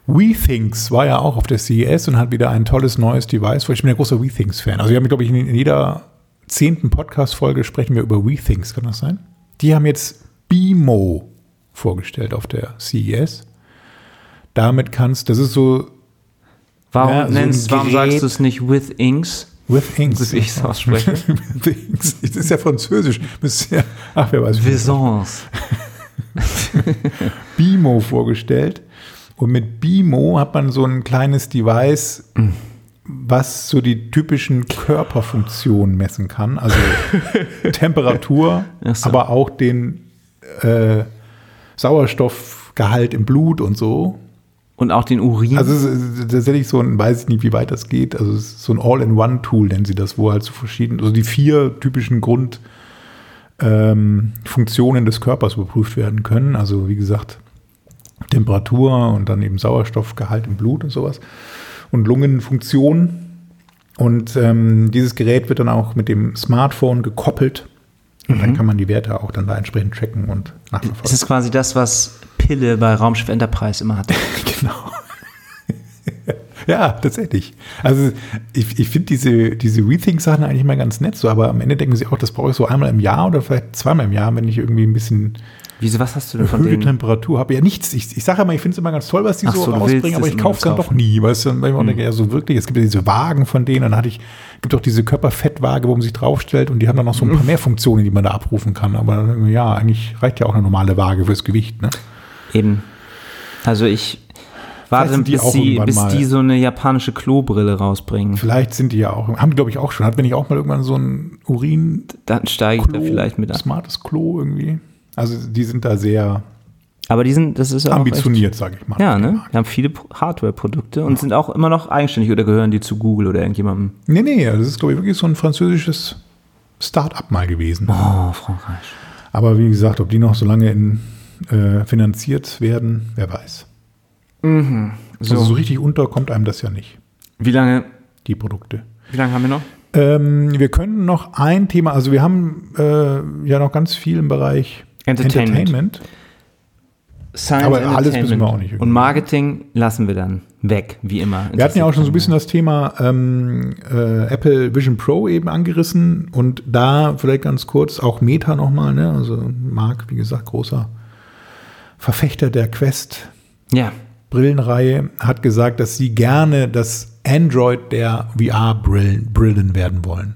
WeThings war ja auch auf der CES und hat wieder ein tolles neues Device. Ich bin ja großer WeThings-Fan. Also wir haben, glaube ich, in jeder zehnten Podcast-Folge sprechen wir über WeThings, kann das sein? Die haben jetzt BMO vorgestellt auf der CES. Damit kannst, das ist so Warum, Ja, so nennst, warum sagst du es nicht with Inks? with Inks. Wie ich es ausspreche. WeThings. Das ist ja französisch. Ja, ach, wer weiß. Visance. BIMO vorgestellt. Und mit BIMO hat man so ein kleines Device, was so die typischen Körperfunktionen messen kann. Also Temperatur, so. aber auch den äh, Sauerstoffgehalt im Blut und so. Und auch den Urin. Also es ist tatsächlich so ein, weiß ich nicht, wie weit das geht. Also es ist so ein All-in-One-Tool, nennen sie das, wo halt so verschiedene, also die vier typischen Grundfunktionen ähm, des Körpers überprüft werden können. Also wie gesagt, Temperatur und dann eben Sauerstoffgehalt im Blut und sowas. Und Lungenfunktion. Und ähm, dieses Gerät wird dann auch mit dem Smartphone gekoppelt. Und dann kann man die Werte auch dann da entsprechend tracken und es nachverfolgen. ist quasi das, was Pille bei Raumschiff Enterprise immer hatte. Genau. ja, tatsächlich. Also ich, ich finde diese, diese Rethink-Sachen eigentlich mal ganz nett, so, aber am Ende denken sie auch, das brauche ich so einmal im Jahr oder vielleicht zweimal im Jahr, wenn ich irgendwie ein bisschen Wieso, was hast du denn von erhöhte denen? Temperatur habe. Ja, nichts. Ich, ich sage immer, ich finde es immer ganz toll, was die so, so, rausbringen, aber ich kaufe es dann doch nie. Weißt du, weil ich auch denke, ja, so wirklich, es gibt ja diese Wagen von denen, dann hatte ich, gibt auch diese Körperfettwaage, wo man sich draufstellt und die haben dann noch so ein paar mehr Funktionen, die man da abrufen kann. Aber ich, ja, eigentlich reicht ja auch eine normale Waage fürs Gewicht. Ne? Eben. Also ich Vielleicht warte, die bis, die, bis mal- die so eine japanische Klobrille rausbringen. Vielleicht sind die ja auch, haben die glaube ich auch schon. Hat wenn ich auch mal irgendwann so ein Urin Dann steige ich da vielleicht mit an. smartes Klo irgendwie. Also die sind da sehr Aber die sind, das ist ja ambitioniert, sage ich mal. Ja, ne? Die haben viele Pro- Hardware-Produkte und sind auch immer noch eigenständig oder gehören die zu Google oder irgendjemandem? Nee, nee, das ist glaube ich wirklich so ein französisches Start-up mal gewesen. Oh, Frankreich. Aber wie gesagt, ob die noch so lange in, äh, finanziert werden, wer weiß. So. Also so richtig unter kommt einem das ja nicht, Wie lange, die Produkte. wie lange haben wir noch? Ähm, wir können noch ein Thema, also wir haben äh, ja noch ganz viel im Bereich Entertainment. Entertainment. Science Aber alles müssen wir auch nicht irgendwie. Und Marketing lassen wir dann weg, wie immer. Wir hatten ja auch schon so ein bisschen das Thema ähm, äh, Apple Vision Pro eben angerissen und da vielleicht ganz kurz auch Meta nochmal, ne? Also Marc, wie gesagt, großer Verfechter der Quest. Ja, Brillenreihe, hat gesagt, dass sie gerne das Android der VR-Brillen Brillen werden wollen.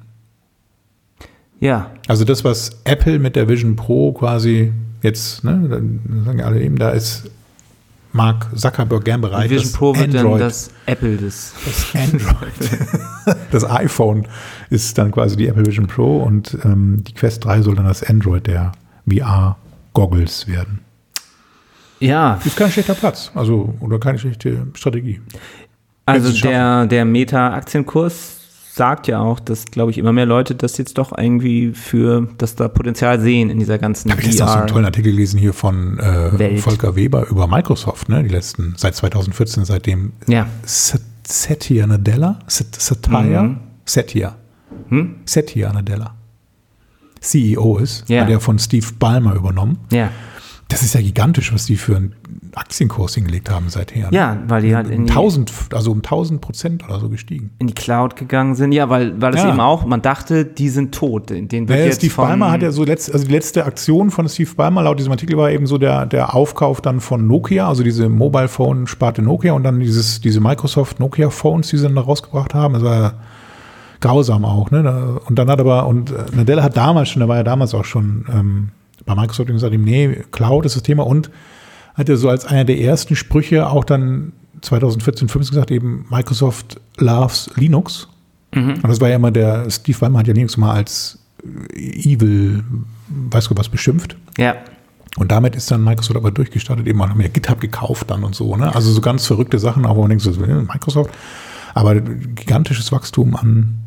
Ja. Also das, was Apple mit der Vision Pro quasi jetzt, ne, dann sagen ja alle eben, da ist Mark Zuckerberg gern bereit. Die Vision das Pro wird dann Android das Apple des. Das Android. das iPhone ist dann quasi die Apple Vision Pro und ähm, die Quest 3 soll dann das Android der VR Goggles werden. Ja, Ist kein schlechter Platz, also oder keine schlechte Strategie. also der, der Meta-Aktienkurs sagt ja auch, dass, glaube ich, immer mehr Leute das jetzt doch irgendwie für, dass da Potenzial sehen in dieser ganzen Ich habe gestern so einen tollen. Artikel gelesen hier von äh. Volker Weber über Microsoft, ne? Die letzten, seit 2014, seitdem Ja, Sat- Satya Nadella? Sat- Satya? Mhm. Satya. Hm? Satya Nadella. CEO ist, Ja. hat er von Steve Ballmer übernommen. ja. Das ist ja gigantisch, was die für einen Aktienkurs hingelegt haben seither. ne? Ja, weil die halt in Um die, 1000, also um 1000 Prozent oder so gestiegen. in die Cloud gegangen sind. Ja, weil, weil das Ja. eben auch, man dachte, die sind tot. Den wird jetzt Steve Ballmer hat ja so letzt, also die letzte Aktion von Steve Ballmer laut diesem Artikel war eben so der, der Aufkauf dann von Nokia, also diese Mobile Phone Sparte Nokia und dann dieses, diese Microsoft Nokia Phones, die sie dann da rausgebracht haben. Das war ja grausam auch, ne? Und dann hat aber, und äh, Nadella hat damals schon, da war ja damals auch schon ähm, bei Microsoft und gesagt, nee, Cloud ist das Thema und hat er so als einer der ersten Sprüche auch dann 2014, 15 gesagt, eben Microsoft loves Linux. Und das war ja immer der, Steve Ballmer hat ja Linux mal als äh, evil, weißt du was, beschimpft. Ja, Und damit ist dann Microsoft aber durchgestartet, eben haben ja GitHub gekauft dann und so, ne? Also so ganz verrückte Sachen, auch wo man denkt, so, äh, Microsoft, aber gigantisches Wachstum an,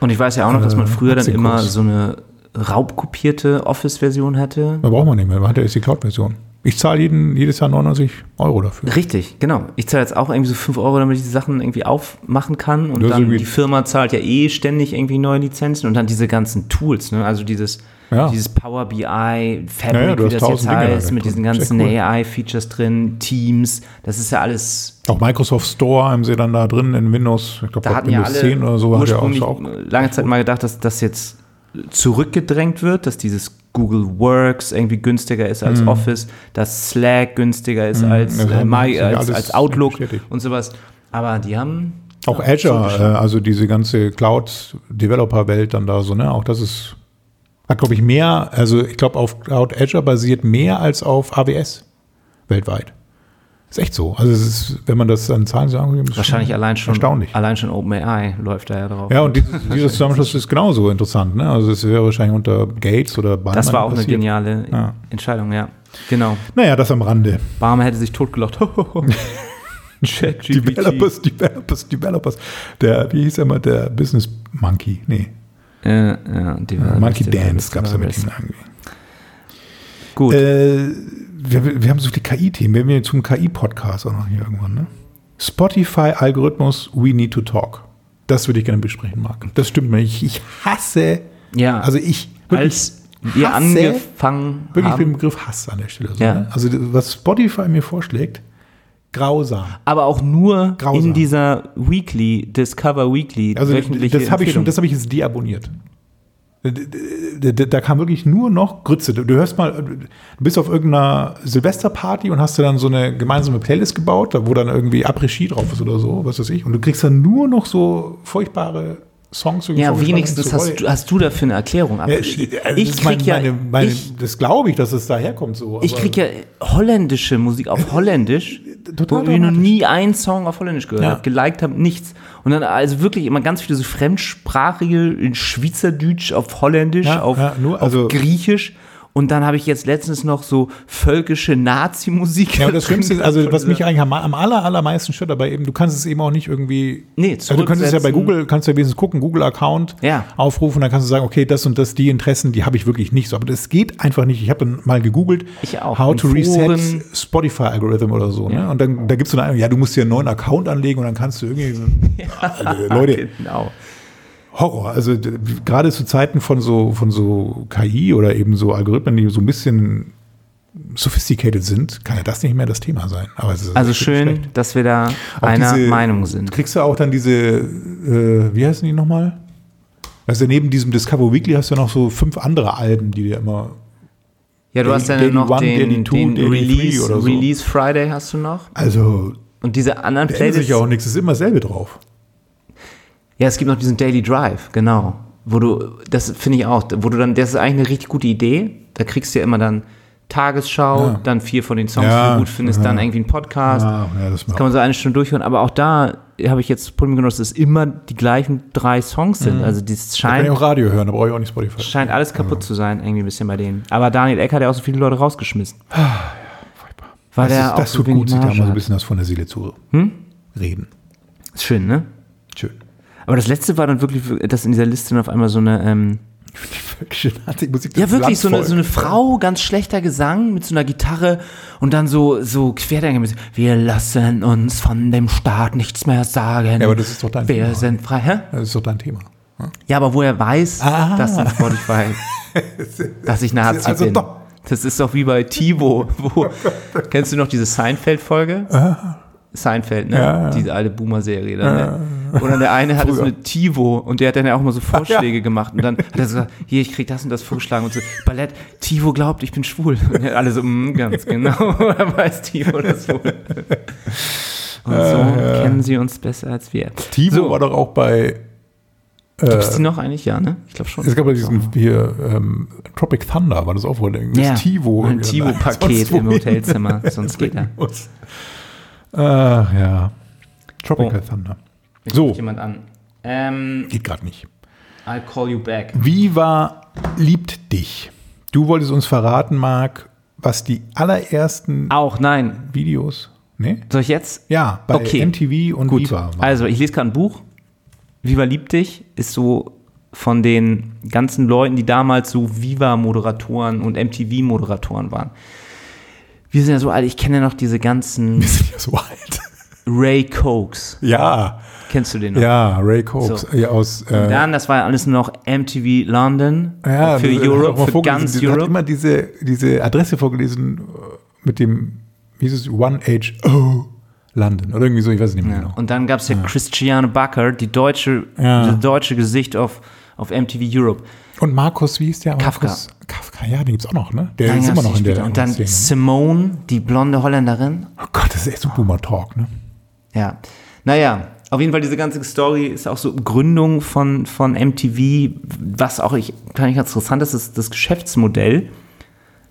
und ich weiß ja auch noch, dass man Äh, früher dann immer so eine raubkopierte Office-Version hatte. da braucht man nicht mehr, man hat ja jetzt die Cloud-Version. Ich zahle jeden, jedes Jahr 99 Euro dafür. Richtig, genau. Ich zahle jetzt auch irgendwie so 5 Euro, damit ich die Sachen irgendwie aufmachen kann. Und Das dann die Firma zahlt ja eh ständig irgendwie neue Lizenzen und dann diese ganzen Tools, ne? Also dieses, Ja. dieses Power BI, Fabric, Ja, ja, wie das jetzt heißt, mit diesen ganzen cool. AI-Features drin, Teams, das ist ja alles. Auch Microsoft Store haben sie dann da drin in Windows, ich glaube Da hatten ja Windows alle 10 oder so hat ja ursprünglich auch lange Zeit mal gedacht, dass das jetzt zurückgedrängt wird, dass dieses Google Works irgendwie günstiger ist als Office, dass Slack günstiger ist als, Mhm. das äh, My, als, als Outlook und sowas. Aber die haben Auch ja, Azure, äh, zugeschlagen. also diese ganze Cloud-Developer-Welt dann da so, ne? Auch das ist, hat, glaube ich, mehr, also ich glaube, auf Cloud Azure basiert mehr als auf AWS weltweit. Ist echt so. Also es ist, wenn man das an Zahlen sagen will, ist Wahrscheinlich schon allein schon, erstaunlich. allein schon OpenAI läuft da ja drauf. Ja, und dieses, dieser Zusammenschluss ist genauso interessant, ne? Also es wäre wahrscheinlich unter Gates oder Ballmer das war auch eine passiert. geniale Ja. Entscheidung, ja. Genau. Naja, das am Rande. Barmer hätte sich totgelacht. ChatGPT. Developers, Developers, Developers. Der, wie hieß er mal, der Business Monkey? Nee, Äh, ja, die Monkey Dance gab es ja mit ihm irgendwie. Gut. Äh, wir, wir haben so viele KI-Themen. Wir haben hier zum KI-Podcast auch noch hier irgendwann. Ne? Spotify-Algorithmus, we need to talk. Das würde ich gerne besprechen, Marc. Das stimmt mir. Ich, ich hasse, ja, also ich als wir hasse- angefangen wirklich haben. den Begriff Hass an der Stelle. So, Ja. ne? Also was Spotify mir vorschlägt, grausam. aber auch nur Grausam. in dieser Weekly, Discover Weekly, Also das habe ich schon, das habe ich jetzt deabonniert. Da, kam wirklich nur noch Grütze. Du, du hörst mal, du bist auf irgendeiner Silvesterparty und hast dir dann so eine gemeinsame Playlist gebaut, da wo dann irgendwie Après-Ski drauf ist oder so, was weiß ich. Und du kriegst dann nur noch so furchtbare Songs. ja, wenigstens hast du, hast du dafür eine Erklärung Ja, äh, ich krieg mein- ja, meine, meine, ich, das glaube ich, dass es daherkommt so. ich krieg ja holländische Musik auf Holländisch, total wo ich noch nie einen Song auf Holländisch gehört Ja. habe, geliked habe, nichts. Und dann also wirklich immer ganz viele so fremdsprachige in Schweizerdeutsch auf Holländisch, Ja, auf, ja, nur- also- auf Griechisch. Und dann habe ich jetzt letztens noch so völkische Nazi-Musik. Ja, und das Schlimmste ist, also was mich eigentlich am, am aller, allermeisten stört dabei eben, du kannst es eben auch nicht irgendwie. Nee, also du kannst es ja bei. Google, kannst du ja wenigstens gucken, Google-Account Ja. aufrufen, dann kannst du sagen, okay, das und das, die Interessen, die habe ich wirklich nicht so. Aber das geht einfach nicht. Ich habe dann mal gegoogelt, Ich auch. how to reset Foren. Spotify-Algorithm oder so. Ja. Ne? Und dann da gibt es so eine, ja, du musst dir einen neuen Account anlegen und dann kannst du irgendwie. Also, Leute, Genau. Horror. Also gerade zu Zeiten von so, von so KI oder eben so Algorithmen, die so ein bisschen sophisticated sind, kann ja das nicht mehr das Thema sein. Also schön, schlecht. dass wir da Auch einer diese- Meinung sind. Kriegst du auch dann diese, äh, wie heißen die nochmal? Also neben diesem Discover Weekly hast du noch so fünf andere Alben, die dir immer. Ja, du Daily- hast dann Daily noch One, den, Two, den Release, oder so. Release Friday hast du noch. Also, Und diese anderen da ändert sich Playlists. ja auch nichts, es ist immer dasselbe drauf. Ja, es gibt noch diesen Daily Drive, genau. Wo du, das finde ich auch, wo du dann, das ist eigentlich eine richtig gute Idee. Da kriegst du ja immer dann Tagesschau, Ja. dann vier von den Songs, Ja, die du gut findest, ja. dann irgendwie ein Podcast. Ah, ja, das Das kann man so eine Stunde durchhören, aber auch da habe ich jetzt das Problem genommen, dass es immer die gleichen drei Songs sind. Also das kann ich scheint, auch Radio hören, da brauche ich auch nicht Spotify. scheint alles kaputt zu sein, irgendwie ein bisschen bei denen. Aber Daniel Ecker hat ja auch so viele Leute rausgeschmissen. Weil das ist, das so tut wenig gut, sich da mal so ein bisschen das von der Seele zu reden. Ist schön, ne? Aber das letzte war dann wirklich, dass in dieser Liste dann auf einmal so eine, ähm, Nazi-Musik ja wirklich so eine, so eine. Frau, ganz schlechter Gesang mit so einer Gitarre und dann so, so Querdenker mit, wir lassen uns von dem Staat nichts mehr sagen. Ja, aber das ist doch dein Wir Thema. sind frei, hä? Das ist doch dein Thema. Ja, aber wo er weiß, Ah. dass in Spotify, dass ich Nazi Also bin. doch. Das ist doch wie bei Tivo. Wo, kennst du noch diese Seinfeld-Folge? Seinfeld, ne? Ja, ja. Diese alte Boomer-Serie. Dann, ne? Und dann der eine hat es Früher. mit Tivo und der hat dann ja auch mal so Vorschläge gemacht. Und dann hat er so gesagt, hier, ich krieg das und das vorgeschlagen und so, Ballett, Tivo glaubt, ich bin schwul. Und alle so, mm, ganz genau, er weiß Tivo das wohl. Und so kennen sie uns besser als wir. Tivo So. war doch auch bei, Gibt's die noch eigentlich? Ja, ne? Ich glaube schon. es gab ja diesen hier, ähm, Tropic Thunder, war das auch wohl irgendwie. Ja, Das Tivo. Ein Tivo-Paket im Hotelzimmer, sonst geht er. Ach ja. Tropical Oh. Thunder. Jetzt So. jemand an. Ähm, Geht gerade nicht. I'll call you back. Viva liebt dich. Du wolltest uns verraten, Marc, was die allerersten Auch nein. Videos, ne? Soll ich jetzt? Ja, bei Okay. MTV und Gut. Viva. waren. Also, ich lese gerade ein Buch. Viva liebt dich ist so von den ganzen Leuten, die damals so Viva-Moderatoren und MTV-Moderatoren waren. Wir sind ja so alt, ich kenne ja noch diese ganzen Wir sind ja so alt. Ray Cokes. Ja, Kennst du den noch? ja, Ray Cokes So. ja, aus. Äh, Dann, das war ja alles nur noch MTV London ja, für das hat auch Europe, für ganz hat Europe. immer diese, diese Adresse vorgelesen äh, mit dem, wie hieß es, One Age O London oder irgendwie so, ich weiß es nicht mehr Ja. genau. Und dann gab es ja, Christiane Bakker, die deutsche, Ja. das deutsche Gesicht auf, auf MTV Europe. Und Markus, wie ist der? Kafka. Markus? Kafka, ja, den gibt's auch noch, ne? Der Dann ist immer noch in der. Und dann Szene. Simone, die blonde Holländerin. Oh Gott, das ist echt so Boomer-Talk, ne? Ja. Naja, auf jeden Fall diese ganze Story ist auch so Gründung von, von MTV, was auch ich, kann ich ganz interessant ist, ist das Geschäftsmodell.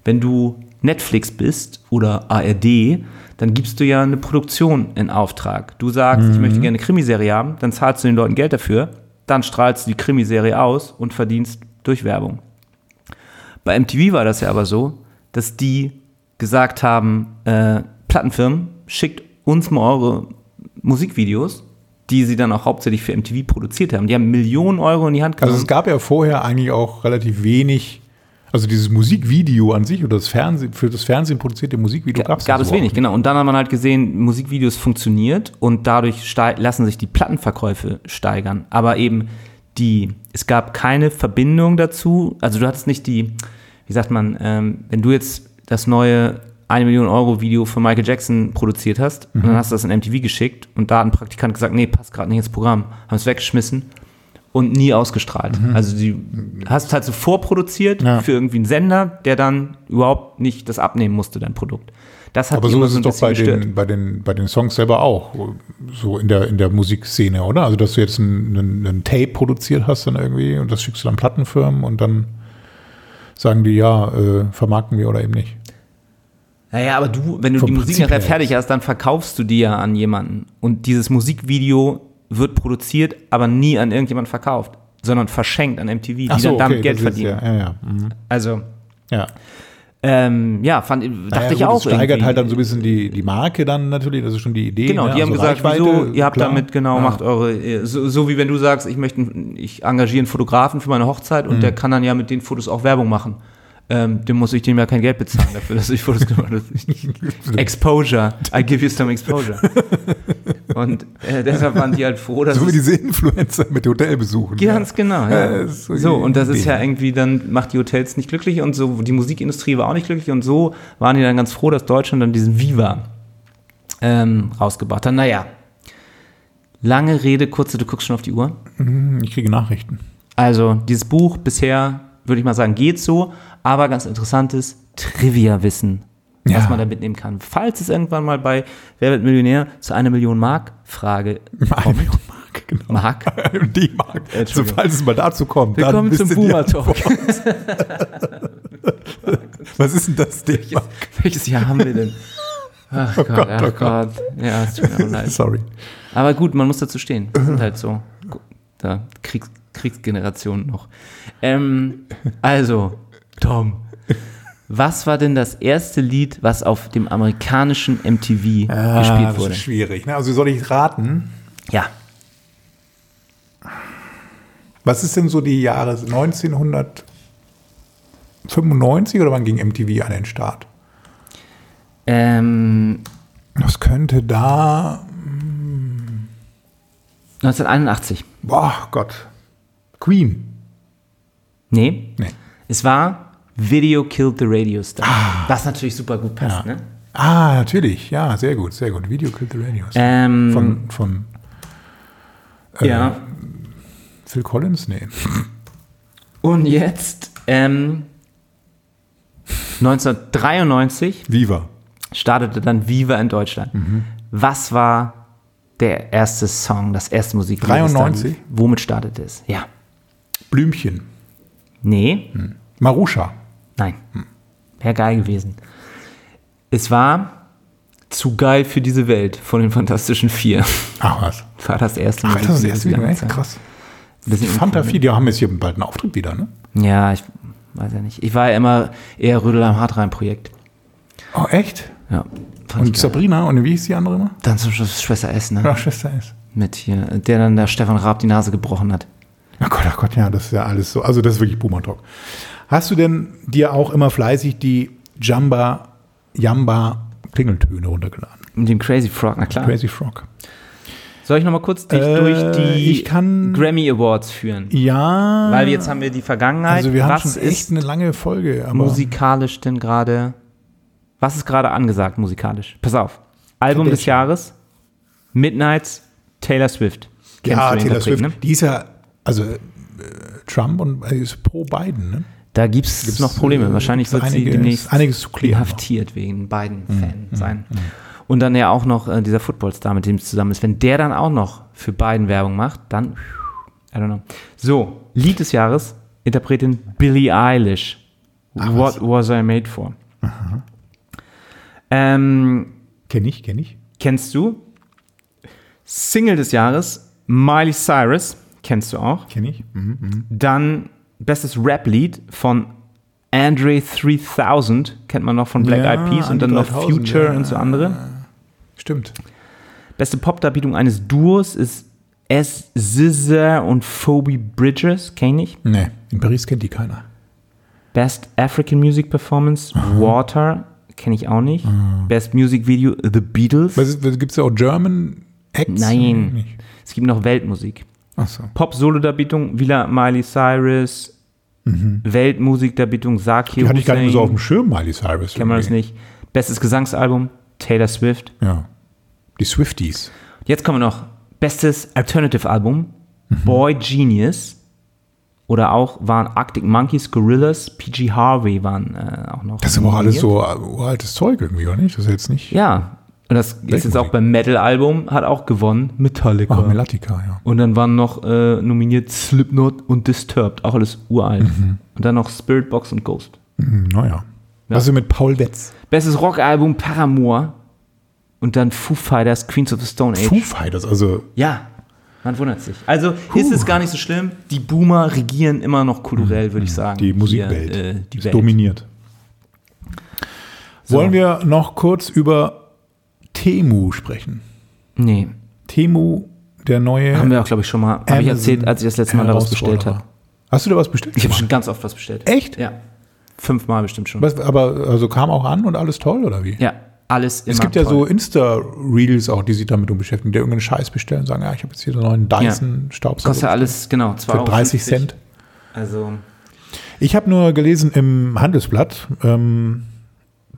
Wenn du Netflix bist oder ARD, dann gibst du ja eine Produktion in Auftrag. Du sagst, ich möchte gerne eine Krimiserie haben, dann zahlst du den Leuten Geld dafür, dann strahlst du die Krimiserie aus und verdienst durch Werbung. Bei MTV war das ja aber so, dass die gesagt haben, äh, Plattenfirmen, schickt uns mal eure Musikvideos, die sie dann auch hauptsächlich für MTV produziert haben. Die haben Millionen Euro in die Hand Also genommen. es gab ja vorher eigentlich auch relativ wenig, also dieses Musikvideo an sich oder das Fernsehen, für das Fernsehen produzierte Musikvideo gab es gab es wenig, genau. Und dann hat man halt gesehen, Musikvideos funktioniert und dadurch lassen sich die Plattenverkäufe steigern. Aber eben die, es gab keine Verbindung dazu. Also du hattest nicht die, wie sagt man, ähm, wenn du jetzt das neue 1 Million Euro Video für Michael Jackson produziert hast und dann hast du das in MTV geschickt und da hat ein Praktikant gesagt, nee, passt gerade nicht ins Programm, haben es weggeschmissen und nie ausgestrahlt. Also du hast halt so vorproduziert Ja. für irgendwie einen Sender, der dann überhaupt nicht das abnehmen musste, dein Produkt. Das hat Aber die so ist es doch bei gestört. den, bei, den, bei den Songs selber auch, so in der, in der Musikszene, oder? Also, dass du jetzt ein, ein, ein Tape produziert hast dann irgendwie und das schickst du dann Plattenfirmen und dann sagen die, ja, äh, vermarkten wir oder eben nicht. Naja, aber du, wenn du Vom die Musik Prinzip nachher her fertig hast, dann verkaufst du die ja an jemanden. Und dieses Musikvideo wird produziert, aber nie an irgendjemanden verkauft, sondern verschenkt an MTV, die dann damit Geld das ist verdienen. Ja, ja, ja. Mhm. Also, ja. ähm, ja, fand, dachte Naja, ich gut, auch. Das steigert irgendwie. halt dann so ein bisschen die, die Marke dann natürlich, das ist schon die Idee. Genau, ne? die haben Also gesagt, Reichweite, wieso, ihr habt klar. damit, genau, Ja. macht eure, äh, so, so wie wenn du sagst, ich möchte, ich engagiere einen Fotografen für meine Hochzeit Mhm. und der kann dann ja mit den Fotos auch Werbung machen. Ähm, dem muss ich dem ja kein Geld bezahlen dafür, dass ich Fotos gemacht habe. Exposure. I give you some exposure. Und äh, deshalb waren die halt froh, dass So wie es diese Influencer mit Hotelbesuchen. Ganz genau, ja. Ja, das ist so so, und das ist ja irgendwie dann, macht die Hotels nicht glücklich und so, die Musikindustrie war auch nicht glücklich und so waren die dann ganz froh, dass Deutschland dann diesen Viva ähm, rausgebracht hat. Naja, lange Rede, kurze, du guckst schon auf die Uhr. Hm, Ich kriege Nachrichten. Also, dieses Buch bisher, würde ich mal sagen, geht so, aber ganz interessantes Trivia-Wissen, was Ja. man da mitnehmen kann. Falls es irgendwann mal bei Wer wird Millionär zu einer Million Mark Frage Eine Million Mark, genau. Mark. Die Mark. So, Entschuldigung. falls es mal dazu kommt. dann Willkommen zum Boomer Talk. Was ist denn das Thema? Welches, welches Jahr haben wir denn? Ach Gott, Gott, ach oh Gott. Ja, es tut mir auch leid. Sorry. Aber gut, man muss dazu stehen. Das sind halt so da, Kriegs, Kriegsgenerationen noch. Ähm, also, Tom, was war denn das erste Lied, was auf dem amerikanischen MTV Ah, gespielt das wurde? ist schwierig. Ne? Also soll ich raten? Ja, Was ist denn so die Jahre 1995 oder wann ging MTV an den Start? ähm, Das könnte da. 1981. Boah, Gott. Queen. Nee, Nee. es war Video Killed the Radio Star. Was natürlich super gut passt, Ja. ne? Ah, natürlich. Ja, sehr gut, sehr gut. Video Killed the Radio. Ähm, von von äh, ja. Phil Collins? Nee. Und jetzt, ähm, 1993 Viva. startete dann Viva in Deutschland. Mhm. Was war der erste Song, das erste Musik? 93? Womit startete es? Ja. Blümchen. Nee, Marusha. Nein. Wäre geil gewesen. Es war zu geil für diese Welt von den Fantastischen Vier. Ach was. War das erste Ach, das ist Musikvideo erst seit wieder, langer echt Zeit. krass. Fanta 4, die haben jetzt hier bald einen Auftritt wieder, ne? Ja, ich weiß ja nicht. Ich war ja immer eher Rödel am Hartrein-Projekt. Oh, echt? Ja. Und. Sabrina, und wie hieß die andere immer? Dann zum Schluss Schwester S, ne? Ja, Schwester ist. Mit hier, der dann der Stefan Raab die Nase gebrochen hat. Oh Gott, oh Gott, ja, das ist ja alles so. Also, das ist wirklich Boomer Talk. Hast du denn dir auch immer fleißig die Jamba, Jamba Klingeltöne runtergeladen? Mit dem Crazy Frog, na klar. Crazy Frog. Soll ich nochmal kurz dich Äh, durch die kann- Grammy Awards führen? Ja. Weil jetzt haben wir die Vergangenheit. Also, wir haben was schon echt eine lange Folge. Musikalisch denn gerade? Was ist gerade angesagt musikalisch? Pass auf. Album des. Jahres, Midnights, Taylor Swift. Kennst ja, Taylor Swift. Ne? Die ist ja, also äh, Trump und äh, ist pro Biden, ne? Da gibt es noch Probleme. äh, Wahrscheinlich wird gibt's sie einiges- demnächst einiges zu klären noch. Mhm, inhaftiert wegen Biden-Fan sein. Und dann ja auch noch äh, dieser Footballstar, mit dem es zusammen ist. Wenn der dann auch noch für Biden Werbung macht, dann, I don't know. So, Lied des Jahres, Interpretin Billie Eilish. What was I made for? Ähm, Kenn ich, kenn ich. kennst du? Single des Jahres, Miley Cyrus, kennst du auch. Kenn ich. Mhm, mhm. Dann bestes Rap-Lied von Andre 3000, kennt man noch von Black Ja, Eyed Peas und dann noch 3000, Future ja. und so andere. Stimmt. Beste Pop-Darbietung eines Duos ist S. Scissor und Phoebe Bridgers, kenn ich. Nee, in Paris kennt die keiner. Best African Music Performance, Water, kenne ich auch nicht. Best Music Video, The Beatles. Gibt es ja auch German Acts? Nein, Nicht. es gibt noch Weltmusik. Achso. Pop-Solo-Darbietung, wieder Miley Cyrus. Weltmusik-Darbietung, Mhm. Die hatte ich gar nicht mehr so auf dem Schirm, Miley Cyrus. Kennen wir das nicht. Bestes Gesangsalbum, Taylor Swift. Ja. Die Swifties. Jetzt kommen wir noch. Bestes Alternative Album, Mhm. Boy Genius. Oder auch waren Arctic Monkeys, Gorillas, PG Harvey waren äh, auch noch. Das ist aber auch alles so äh, uraltes Zeug irgendwie, oder nicht? Das ist jetzt nicht. Ja. Und das ist jetzt auch beim Metal-Album, hat auch gewonnen, Metallica. Ach, Melatica, ja. und dann waren noch äh, nominiert Slipknot und Disturbed, auch alles uralt. Mhm. Und dann noch Spirit Box und Ghost. Hm, naja. Was ist mit Paul Wetz? Bestes Rockalbum Paramore. Und dann Foo Fighters, Queens of the Stone Age. Foo Fighters, also Ja, man wundert sich. Also ist es gar nicht so schlimm. Die Boomer regieren immer noch kulturell, würde ich sagen. die Musikwelt. Hier, äh, die ist Welt. dominiert. Wollen wir noch kurz über Temu sprechen? Nee, Temu, der neue. haben wir auch, glaube ich, schon mal. Habe ich erzählt, als ich das letzte Mal daraus bestellt habe. Hast du da was bestellt? Ich habe schon ganz oft was bestellt. Echt? Ja. Fünfmal bestimmt schon. Was, aber also kam auch an und alles toll, oder wie? Ja, alles immer Es gibt ja so toll. Insta-Reels auch, die sich damit beschäftigen, die irgendeinen Scheiß bestellen und sagen, ja, ich habe jetzt hier so einen neuen Kostet Dyson-Staubsauger. ja alles, genau, 2,50 für Euro. 30 Cent. Also, Ich habe nur gelesen im Handelsblatt, ähm,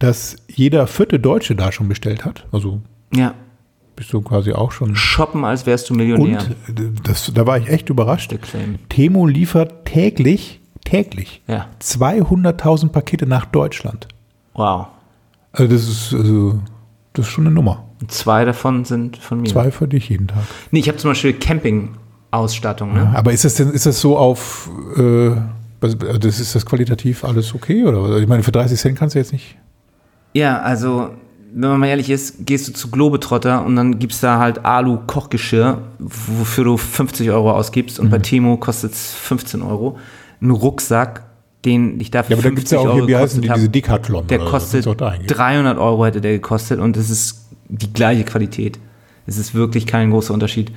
dass jeder vierte Deutsche da schon bestellt hat. Also ja, bist du quasi auch schon. shoppen, als wärst du Und Millionär. äh, das, da war ich echt überrascht. Temo liefert täglich, täglich Ja, 200.000 Pakete nach Deutschland. wow. Also das ist, also, das ist schon eine Nummer. Und zwei davon sind von mir. Zwei für dich jeden Tag. Nee, ich habe zum Beispiel Camping-Ausstattung, ne? Aber ist das denn, ist das so auf äh, also Das ist das qualitativ alles okay? Oder? Ich meine, für 30 Cent kannst du jetzt nicht. Ja, also, wenn man mal ehrlich ist, gehst du zu Globetrotter und dann gibst da halt Alu-Kochgeschirr, wofür du 50 Euro ausgibst und bei Mhm. Timo kostet es 15 Euro. Ein Rucksack, den ich dafür Ja, aber dann gibt es ja auch hier, wie heißen die, diese Decathlon. Der kostet kannst du auch da eingeben. 300 Euro hätte der gekostet und es ist die gleiche Qualität. Es ist wirklich kein großer Unterschied.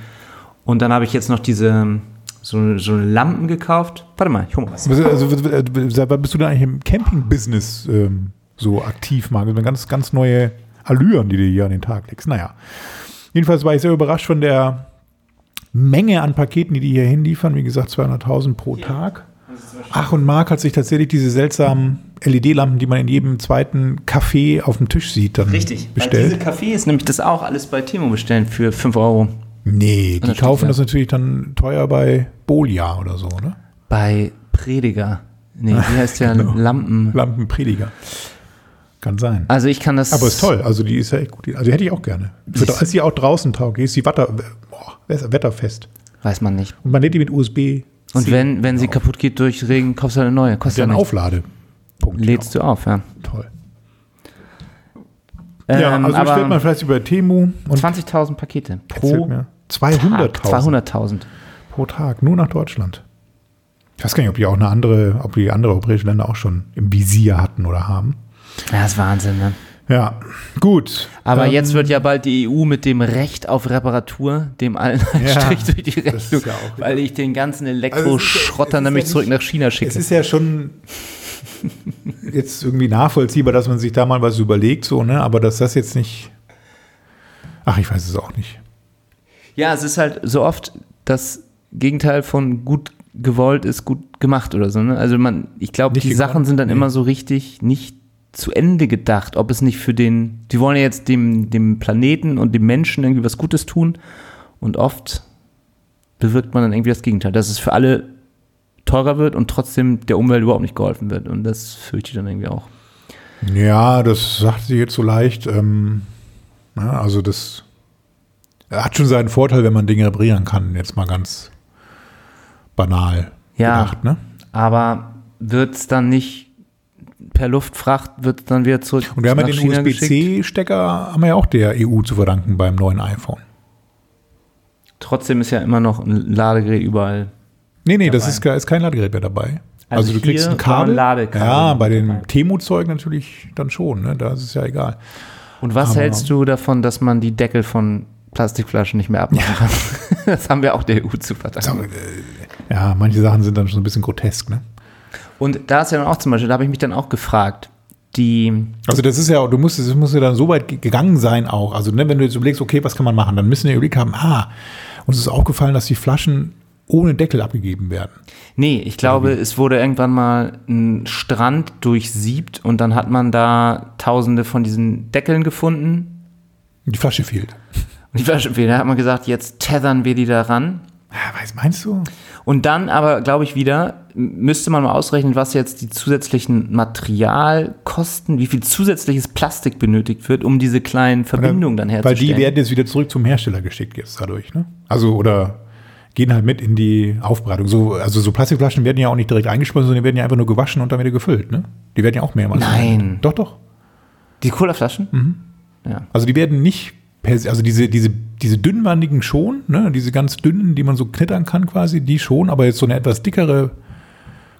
Und dann habe ich jetzt noch diese so, so Lampen gekauft. Warte mal, ich hole mal was. Also, also, wann bist du da eigentlich im Camping-Business ähm, so aktiv, Marc? Das sind ganz, ganz neue Allüren, die du hier an den Tag legst. Naja. Jedenfalls war ich sehr überrascht von der Menge an Paketen, die die hier hinliefern. Wie gesagt, 200.000 pro Tag. Ach, und Marc hat sich tatsächlich diese seltsamen LED-Lampen, die man in jedem zweiten Café auf dem Tisch sieht, dann Richtig. Weil bestellt. diese Cafés nämlich das auch alles bei Timo bestellen für 5 Euro. Nee, die kaufen das natürlich dann teuer bei Bolia oder so, ne? Bei Prediger. Nee, wie heißt der? Genau. Lampen. Lampenprediger. Kann sein. Also ich kann das. Aber ist toll, also die ist ja echt gut. Also die hätte ich auch gerne. Für, ist sie auch draußen tauglich, ist sie Watter, boah, wetterfest. Weiß man nicht. Und man lädt die mit USB. Und wenn, wenn sie kaputt geht durch Regen, kaufst du eine neue. Kostet ja einen nichts. Aufladepunkt. Lädst du auf, ja. Toll. ja, Ähm, also bestellt man vielleicht über Temu und 20.000 Pakete pro mir, Tag. 200.000 200.000. pro Tag, nur nach Deutschland. Ich weiß gar nicht, ob die auch eine andere, ob die andere europäische Länder auch schon im Visier hatten oder haben. Ja, das ist Wahnsinn, ne? Ja, gut. Aber Ähm, jetzt wird ja bald die EU mit dem Recht auf Reparatur, dem allen einen Ja, Strich durch die Rechnung, ja auch- weil ich den ganzen Also Elektroschrotter ist nämlich ja zurück nach China schicke. Es ist ja schon jetzt irgendwie nachvollziehbar, dass man sich da mal was überlegt, so, ne? Aber dass das jetzt nicht. Ach, ich weiß es auch nicht. Ja, es ist halt so oft das Gegenteil von gut gewollt ist gut gemacht oder so. Ne? Also man, ich glaube, die gekonnt? Sachen sind dann Nee. immer so richtig nicht zu Ende gedacht, ob es nicht für den, die wollen ja jetzt dem, dem Planeten und dem Menschen irgendwie was Gutes tun und oft bewirkt man dann irgendwie das Gegenteil, dass es für alle teurer wird und trotzdem der Umwelt überhaupt nicht geholfen wird und das fürchte ich dann irgendwie auch. Ja, das sagt sie jetzt so leicht. Ähm, ja, also das hat schon seinen Vorteil, wenn man Dinge reparieren kann. Jetzt mal ganz banal Ja. gedacht, ne? Aber wird es dann nicht per Luftfracht, wird dann wieder zurück Und wir haben ja den? USB-C-Stecker, haben wir ja auch der EU zu verdanken beim neuen iPhone. Trotzdem ist ja immer noch ein Ladegerät überall. Nee, nee, das Dabei. ist, ke- ist kein Ladegerät mehr dabei. Also Also, du kriegst ein Kabel. ein Ladekabel ja, bei den dabei. Temu-Zeug natürlich dann schon, ne? Da ist es ja egal. Und was Aber- hältst du davon, dass man die Deckel von Plastikflaschen nicht mehr abmachen kann? Das haben wir auch der EU zu verdanken. Ja, manche Sachen sind dann schon ein bisschen grotesk, ne? Und da ist ja dann auch zum Beispiel, da habe ich mich dann auch gefragt, die, Also das ist ja, du musst, es muss ja dann so weit ge- gegangen sein auch. Also ne, wenn du jetzt überlegst, okay, was kann man machen, dann müssen wir überlegt haben, ah, uns ist aufgefallen, dass die Flaschen ohne Deckel abgegeben werden. nee, ich glaube, es wurde irgendwann mal ein Strand durchsiebt und dann hat man da tausende von diesen Deckeln gefunden. Die Flasche fehlt. Und die Flasche fehlt. Da hat man gesagt, jetzt tethern wir die da ran. Ja, weiß, meinst du? Und dann aber, glaube ich, wieder, müsste man mal ausrechnen, was jetzt die zusätzlichen Materialkosten, wie viel zusätzliches Plastik benötigt wird, um diese kleinen Verbindungen dann Weil herzustellen. die werden jetzt wieder zurück zum Hersteller geschickt jetzt dadurch, ne? Also oder gehen halt mit in die Aufbereitung. So, also so Plastikflaschen werden ja auch nicht direkt eingeschlossen, sondern die werden ja einfach nur gewaschen und dann wieder gefüllt, ne? Die werden ja auch mehrmals. Nein. verwendet. Doch, doch. die Colaflaschen? Ja. Also die werden nicht also diese, diese, diese dünnwandigen schon, ne, diese ganz dünnen, die man so knittern kann quasi, die schon, aber jetzt so eine etwas dickere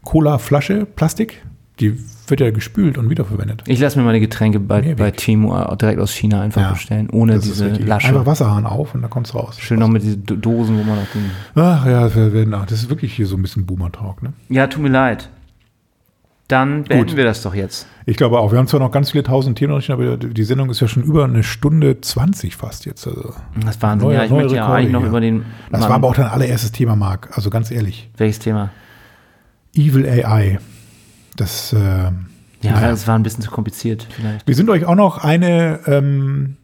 Cola-Flasche, Plastik, die wird ja gespült und wiederverwendet. Ich lasse mir meine Getränke bei, Mehrweg. bei Timo direkt aus China einfach Ja, bestellen, ohne diese. Lasche. Einfach Wasserhahn auf und dann kommt's raus. Schön noch mit diesen Do- Dosen, wo man noch den. Ach ja, das ist wirklich hier so ein bisschen Boomer-Talk, ne? Ja, tut mir leid. Dann beenden Gut. wir das doch jetzt. Ich glaube auch, wir haben zwar noch ganz viele tausend Themen, noch, aber die Sendung ist ja schon über eine Stunde 20 fast jetzt. Also. Das Wahnsinn. Neue- ja, ich möchte ja eigentlich noch über den. Das Mann- war aber auch dein allererstes Thema, Marc. Also ganz ehrlich. Welches Thema? Evil AI. Das, äh, Ja, naja. das war ein bisschen zu kompliziert, vielleicht. Wir sind euch auch noch eine, ähm,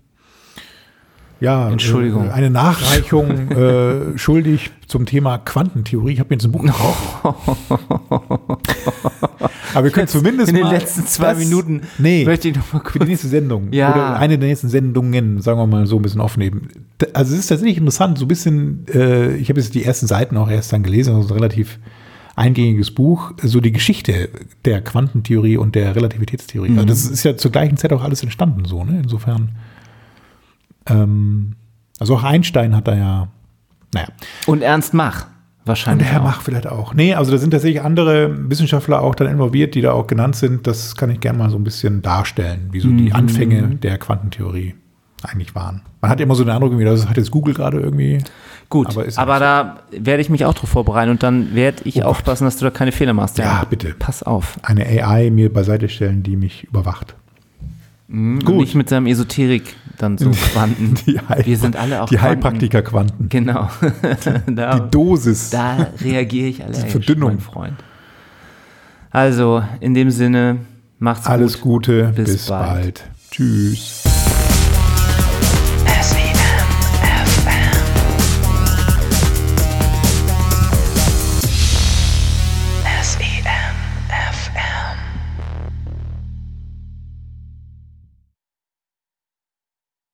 ja, Entschuldigung. äh, eine Nachreichung äh, schuldig zum Thema Quantentheorie. Ich habe mir jetzt ein Buch gekauft. Aber wir können zumindest In den letzten zwei das- Minuten nee, möchte ich noch mal für die kurz. nächste Sendung Ja. oder eine der nächsten Sendungen, sagen wir mal so ein bisschen aufnehmen. Also es ist tatsächlich interessant, so ein bisschen, äh, ich habe jetzt die ersten Seiten auch erst dann gelesen, also relativ eingängiges Buch, so die Geschichte der Quantentheorie und der Relativitätstheorie. Also das ist ja zur gleichen Zeit auch alles entstanden, so, ne? Insofern. Ähm, also auch Einstein hat da ja, naja. Und Ernst Mach Und wahrscheinlich. der Herr auch. Mach vielleicht auch. Nee, also da sind tatsächlich andere Wissenschaftler auch dann involviert, die da auch genannt sind. Das kann ich gerne mal so ein bisschen darstellen, wie so Mhm. die Anfänge der Quantentheorie eigentlich waren. Man hat immer so den Eindruck, irgendwie, das hat jetzt Google gerade irgendwie. Gut, Aber aber, da werde ich mich auch drauf vorbereiten und dann werde ich Oh aufpassen, dass du da keine Fehler machst. Ja, bitte. Pass auf. eine AI mir beiseite stellen, die mich überwacht. Und Gut. Nicht mit seinem Esoterik dann so Quanten. Die Wir sind alle auch Die Quanten. Heilpraktiker-Quanten. Genau. da, Die Dosis. da reagiere ich allergisch, Verdünnung. mein Freund. Also, in dem Sinne, macht's Alles gut. Gute. Bis Bis, bald. bald. Tschüss.